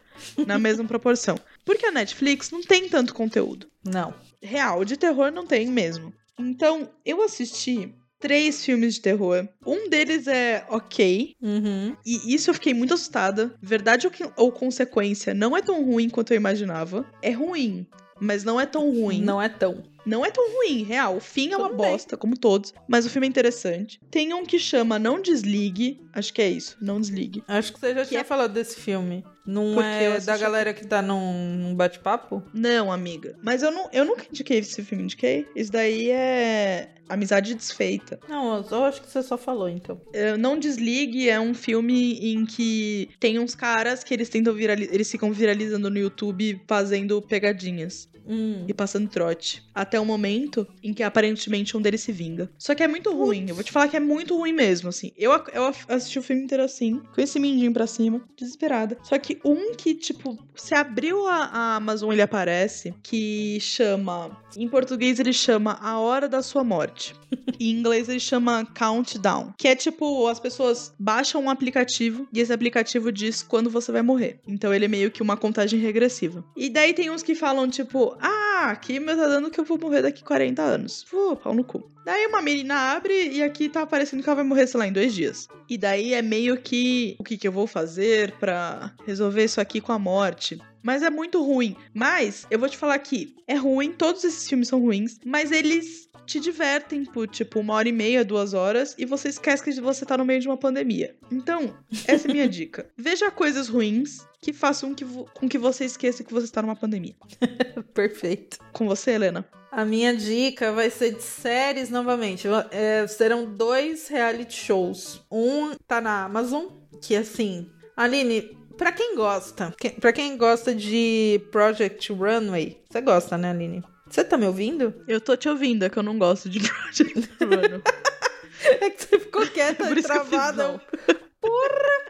S2: Na <laughs> mesma proporção. Porque a Netflix não tem tanto conteúdo.
S3: Não.
S2: Real, de terror não tem mesmo. Então, eu assisti três filmes de terror. Um deles é ok.
S3: Uhum.
S2: E isso eu fiquei muito assustada. Verdade ou, que- ou consequência, não é tão ruim quanto eu imaginava. É ruim, mas não é tão ruim.
S3: Não é tão.
S2: Não é tão ruim, real. O fim é uma
S3: Tudo bem.
S2: bosta, como todos. Mas o filme é interessante. Tem um que chama Não Desligue. Acho que é isso, Não Desligue.
S3: Acho que você já
S2: Que
S3: tinha
S2: é-
S3: falado desse filme. Não
S2: Porque
S3: é
S2: assisti-
S3: da galera que tá num, num bate-papo?
S2: Não, amiga. Mas eu, não, eu nunca indiquei esse filme, indiquei? Isso daí é Amizade Desfeita.
S3: Não, eu acho que você só falou, então.
S2: É, Não Desligue é um filme em que tem uns caras que eles tentam virali- eles ficam viralizando no YouTube fazendo pegadinhas.
S3: Hum.
S2: e passando trote. Até o momento em que aparentemente um deles se vinga. Só que é muito ruim. Eu vou te falar que é muito ruim mesmo, assim. Eu, eu assisti o filme inteiro assim, com esse mindinho pra cima, desesperada. Só que um que, tipo, se abriu a, a Amazon, ele aparece, que chama. Em português ele chama A Hora da Sua Morte. <laughs> em inglês ele chama Countdown. Que é tipo, as pessoas baixam um aplicativo e esse aplicativo diz quando você vai morrer. Então ele é meio que uma contagem regressiva. E daí tem uns que falam, tipo, ah, aqui meu tá dando que eu vou morrer daqui 40 anos. Pô, pau no cu. Daí uma menina abre e aqui tá aparecendo que ela vai morrer, sei lá, em dois dias. E daí é meio que o que, que eu vou fazer pra resolver isso aqui com a morte. Mas é muito ruim. Mas eu vou te falar que é ruim, todos esses filmes são ruins, mas eles te divertem por tipo uma hora e meia, duas horas, e você esquece que você tá no meio de uma pandemia. Então, essa é minha <laughs> dica. Veja coisas ruins que façam que com que você esqueça que você está numa pandemia. <laughs>
S3: Perfeito.
S2: Com você, Helena?
S3: A minha dica vai ser de séries novamente. É, serão dois reality shows. Um tá na Amazon, que assim. Aline, pra quem gosta, que, pra quem gosta de Project Runway, você gosta, né, Aline? Você tá me ouvindo?
S2: Eu tô te ouvindo, é que eu não gosto de <laughs> Project Runway. <laughs>
S3: É que você ficou quieta e travada. Porra!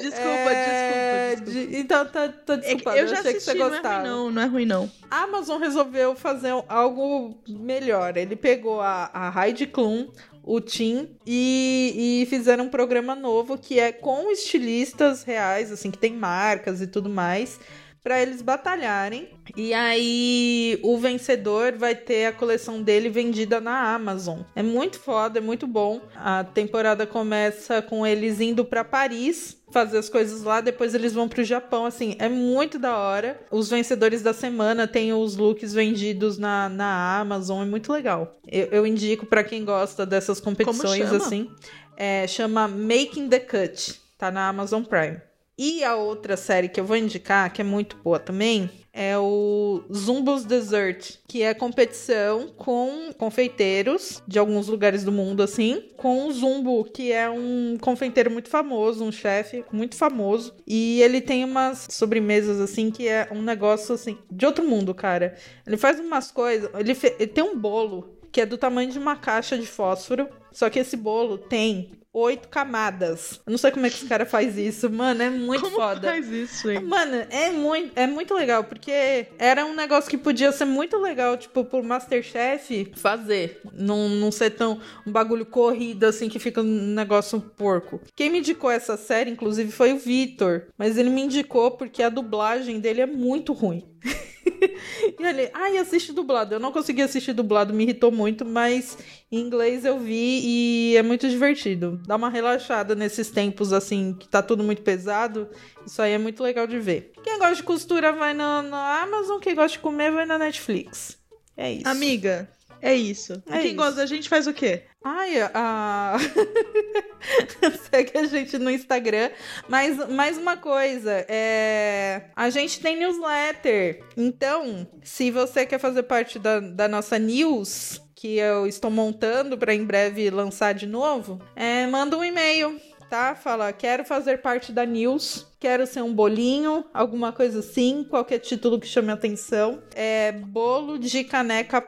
S2: Desculpa,
S3: É,
S2: desculpa, desculpa.
S3: de- então, tá, tá
S2: É que
S3: desculpado.
S2: eu já
S3: achei
S2: assisti,
S3: que você
S2: não é
S3: gostava.
S2: ruim não, não é ruim não.
S3: A Amazon resolveu fazer algo melhor. Ele pegou a, a Heidi Klum, o Tim, e, e fizeram um programa novo que é com estilistas reais, assim, que tem marcas e tudo mais, para eles batalharem. E aí o vencedor vai ter a coleção dele vendida na Amazon. É muito foda, é muito bom. A temporada começa com eles indo para Paris fazer as coisas lá, depois eles vão pro Japão, assim, é muito da hora. Os vencedores da semana têm os looks vendidos na, na Amazon, é muito legal. Eu, eu indico para quem gosta dessas competições,
S2: chama?
S3: assim. É, chama Making the Cut, tá na Amazon Prime. E a outra série que eu vou indicar, que é muito boa também, é o Zumbos Dessert, que é competição com confeiteiros de alguns lugares do mundo, assim, com o Zumbo, que é um confeiteiro muito famoso, um chefe muito famoso. E ele tem umas sobremesas, assim, que é um negócio, assim, de outro mundo, cara. Ele faz umas coisas, ele, ele tem um bolo que é do tamanho de uma caixa de fósforo, só que esse bolo tem oito camadas. Eu não sei como é que esse cara faz isso, mano, é muito
S2: Como
S3: foda.
S2: faz isso, hein?
S3: Mano, é muito, é muito legal, porque era um negócio que podia ser muito legal, tipo, pro Masterchef fazer. Não, não ser tão um bagulho corrido, assim, que fica um negócio porco. Quem me indicou essa série, inclusive, foi o Vitor. Mas ele me indicou porque a dublagem dele é muito ruim. <laughs> <laughs> e ele, ai, assiste dublado. Eu não consegui assistir dublado, me irritou muito, mas em inglês eu vi e é muito divertido. Dá uma relaxada nesses tempos, assim, que tá tudo muito pesado. Isso aí é muito legal de ver. Quem gosta de costura vai na, na Amazon, quem gosta de comer vai na Netflix. É isso.
S2: Amiga, é isso.
S3: É
S2: Quem
S3: isso.
S2: gosta da gente faz o quê?
S3: Ai, a. <laughs> Segue a gente no Instagram. Mas mais uma coisa, é... a gente tem newsletter. Então, se você quer fazer parte da, da nossa news, que eu estou montando para em breve lançar de novo, é, manda um e-mail. Tá? Fala, quero fazer parte da news, quero ser um bolinho, alguma coisa assim, qualquer título que chame a atenção. É bolo de caneca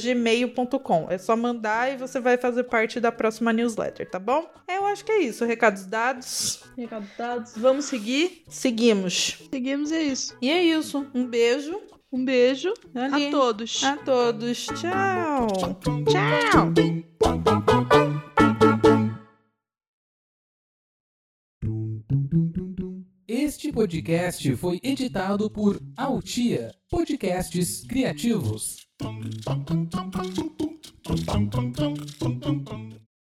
S3: gmail.com. É só mandar e você vai fazer parte da próxima newsletter, tá bom? Eu acho que é isso. Recados dados.
S2: Recados dados. Vamos seguir?
S3: Seguimos.
S2: Seguimos, é isso.
S3: E é isso. Um beijo
S2: Um beijo
S3: Ali.
S2: a todos.
S3: a todos. Tchau.
S2: Tchau!
S8: Este podcast foi editado por Altia Podcasts Criativos.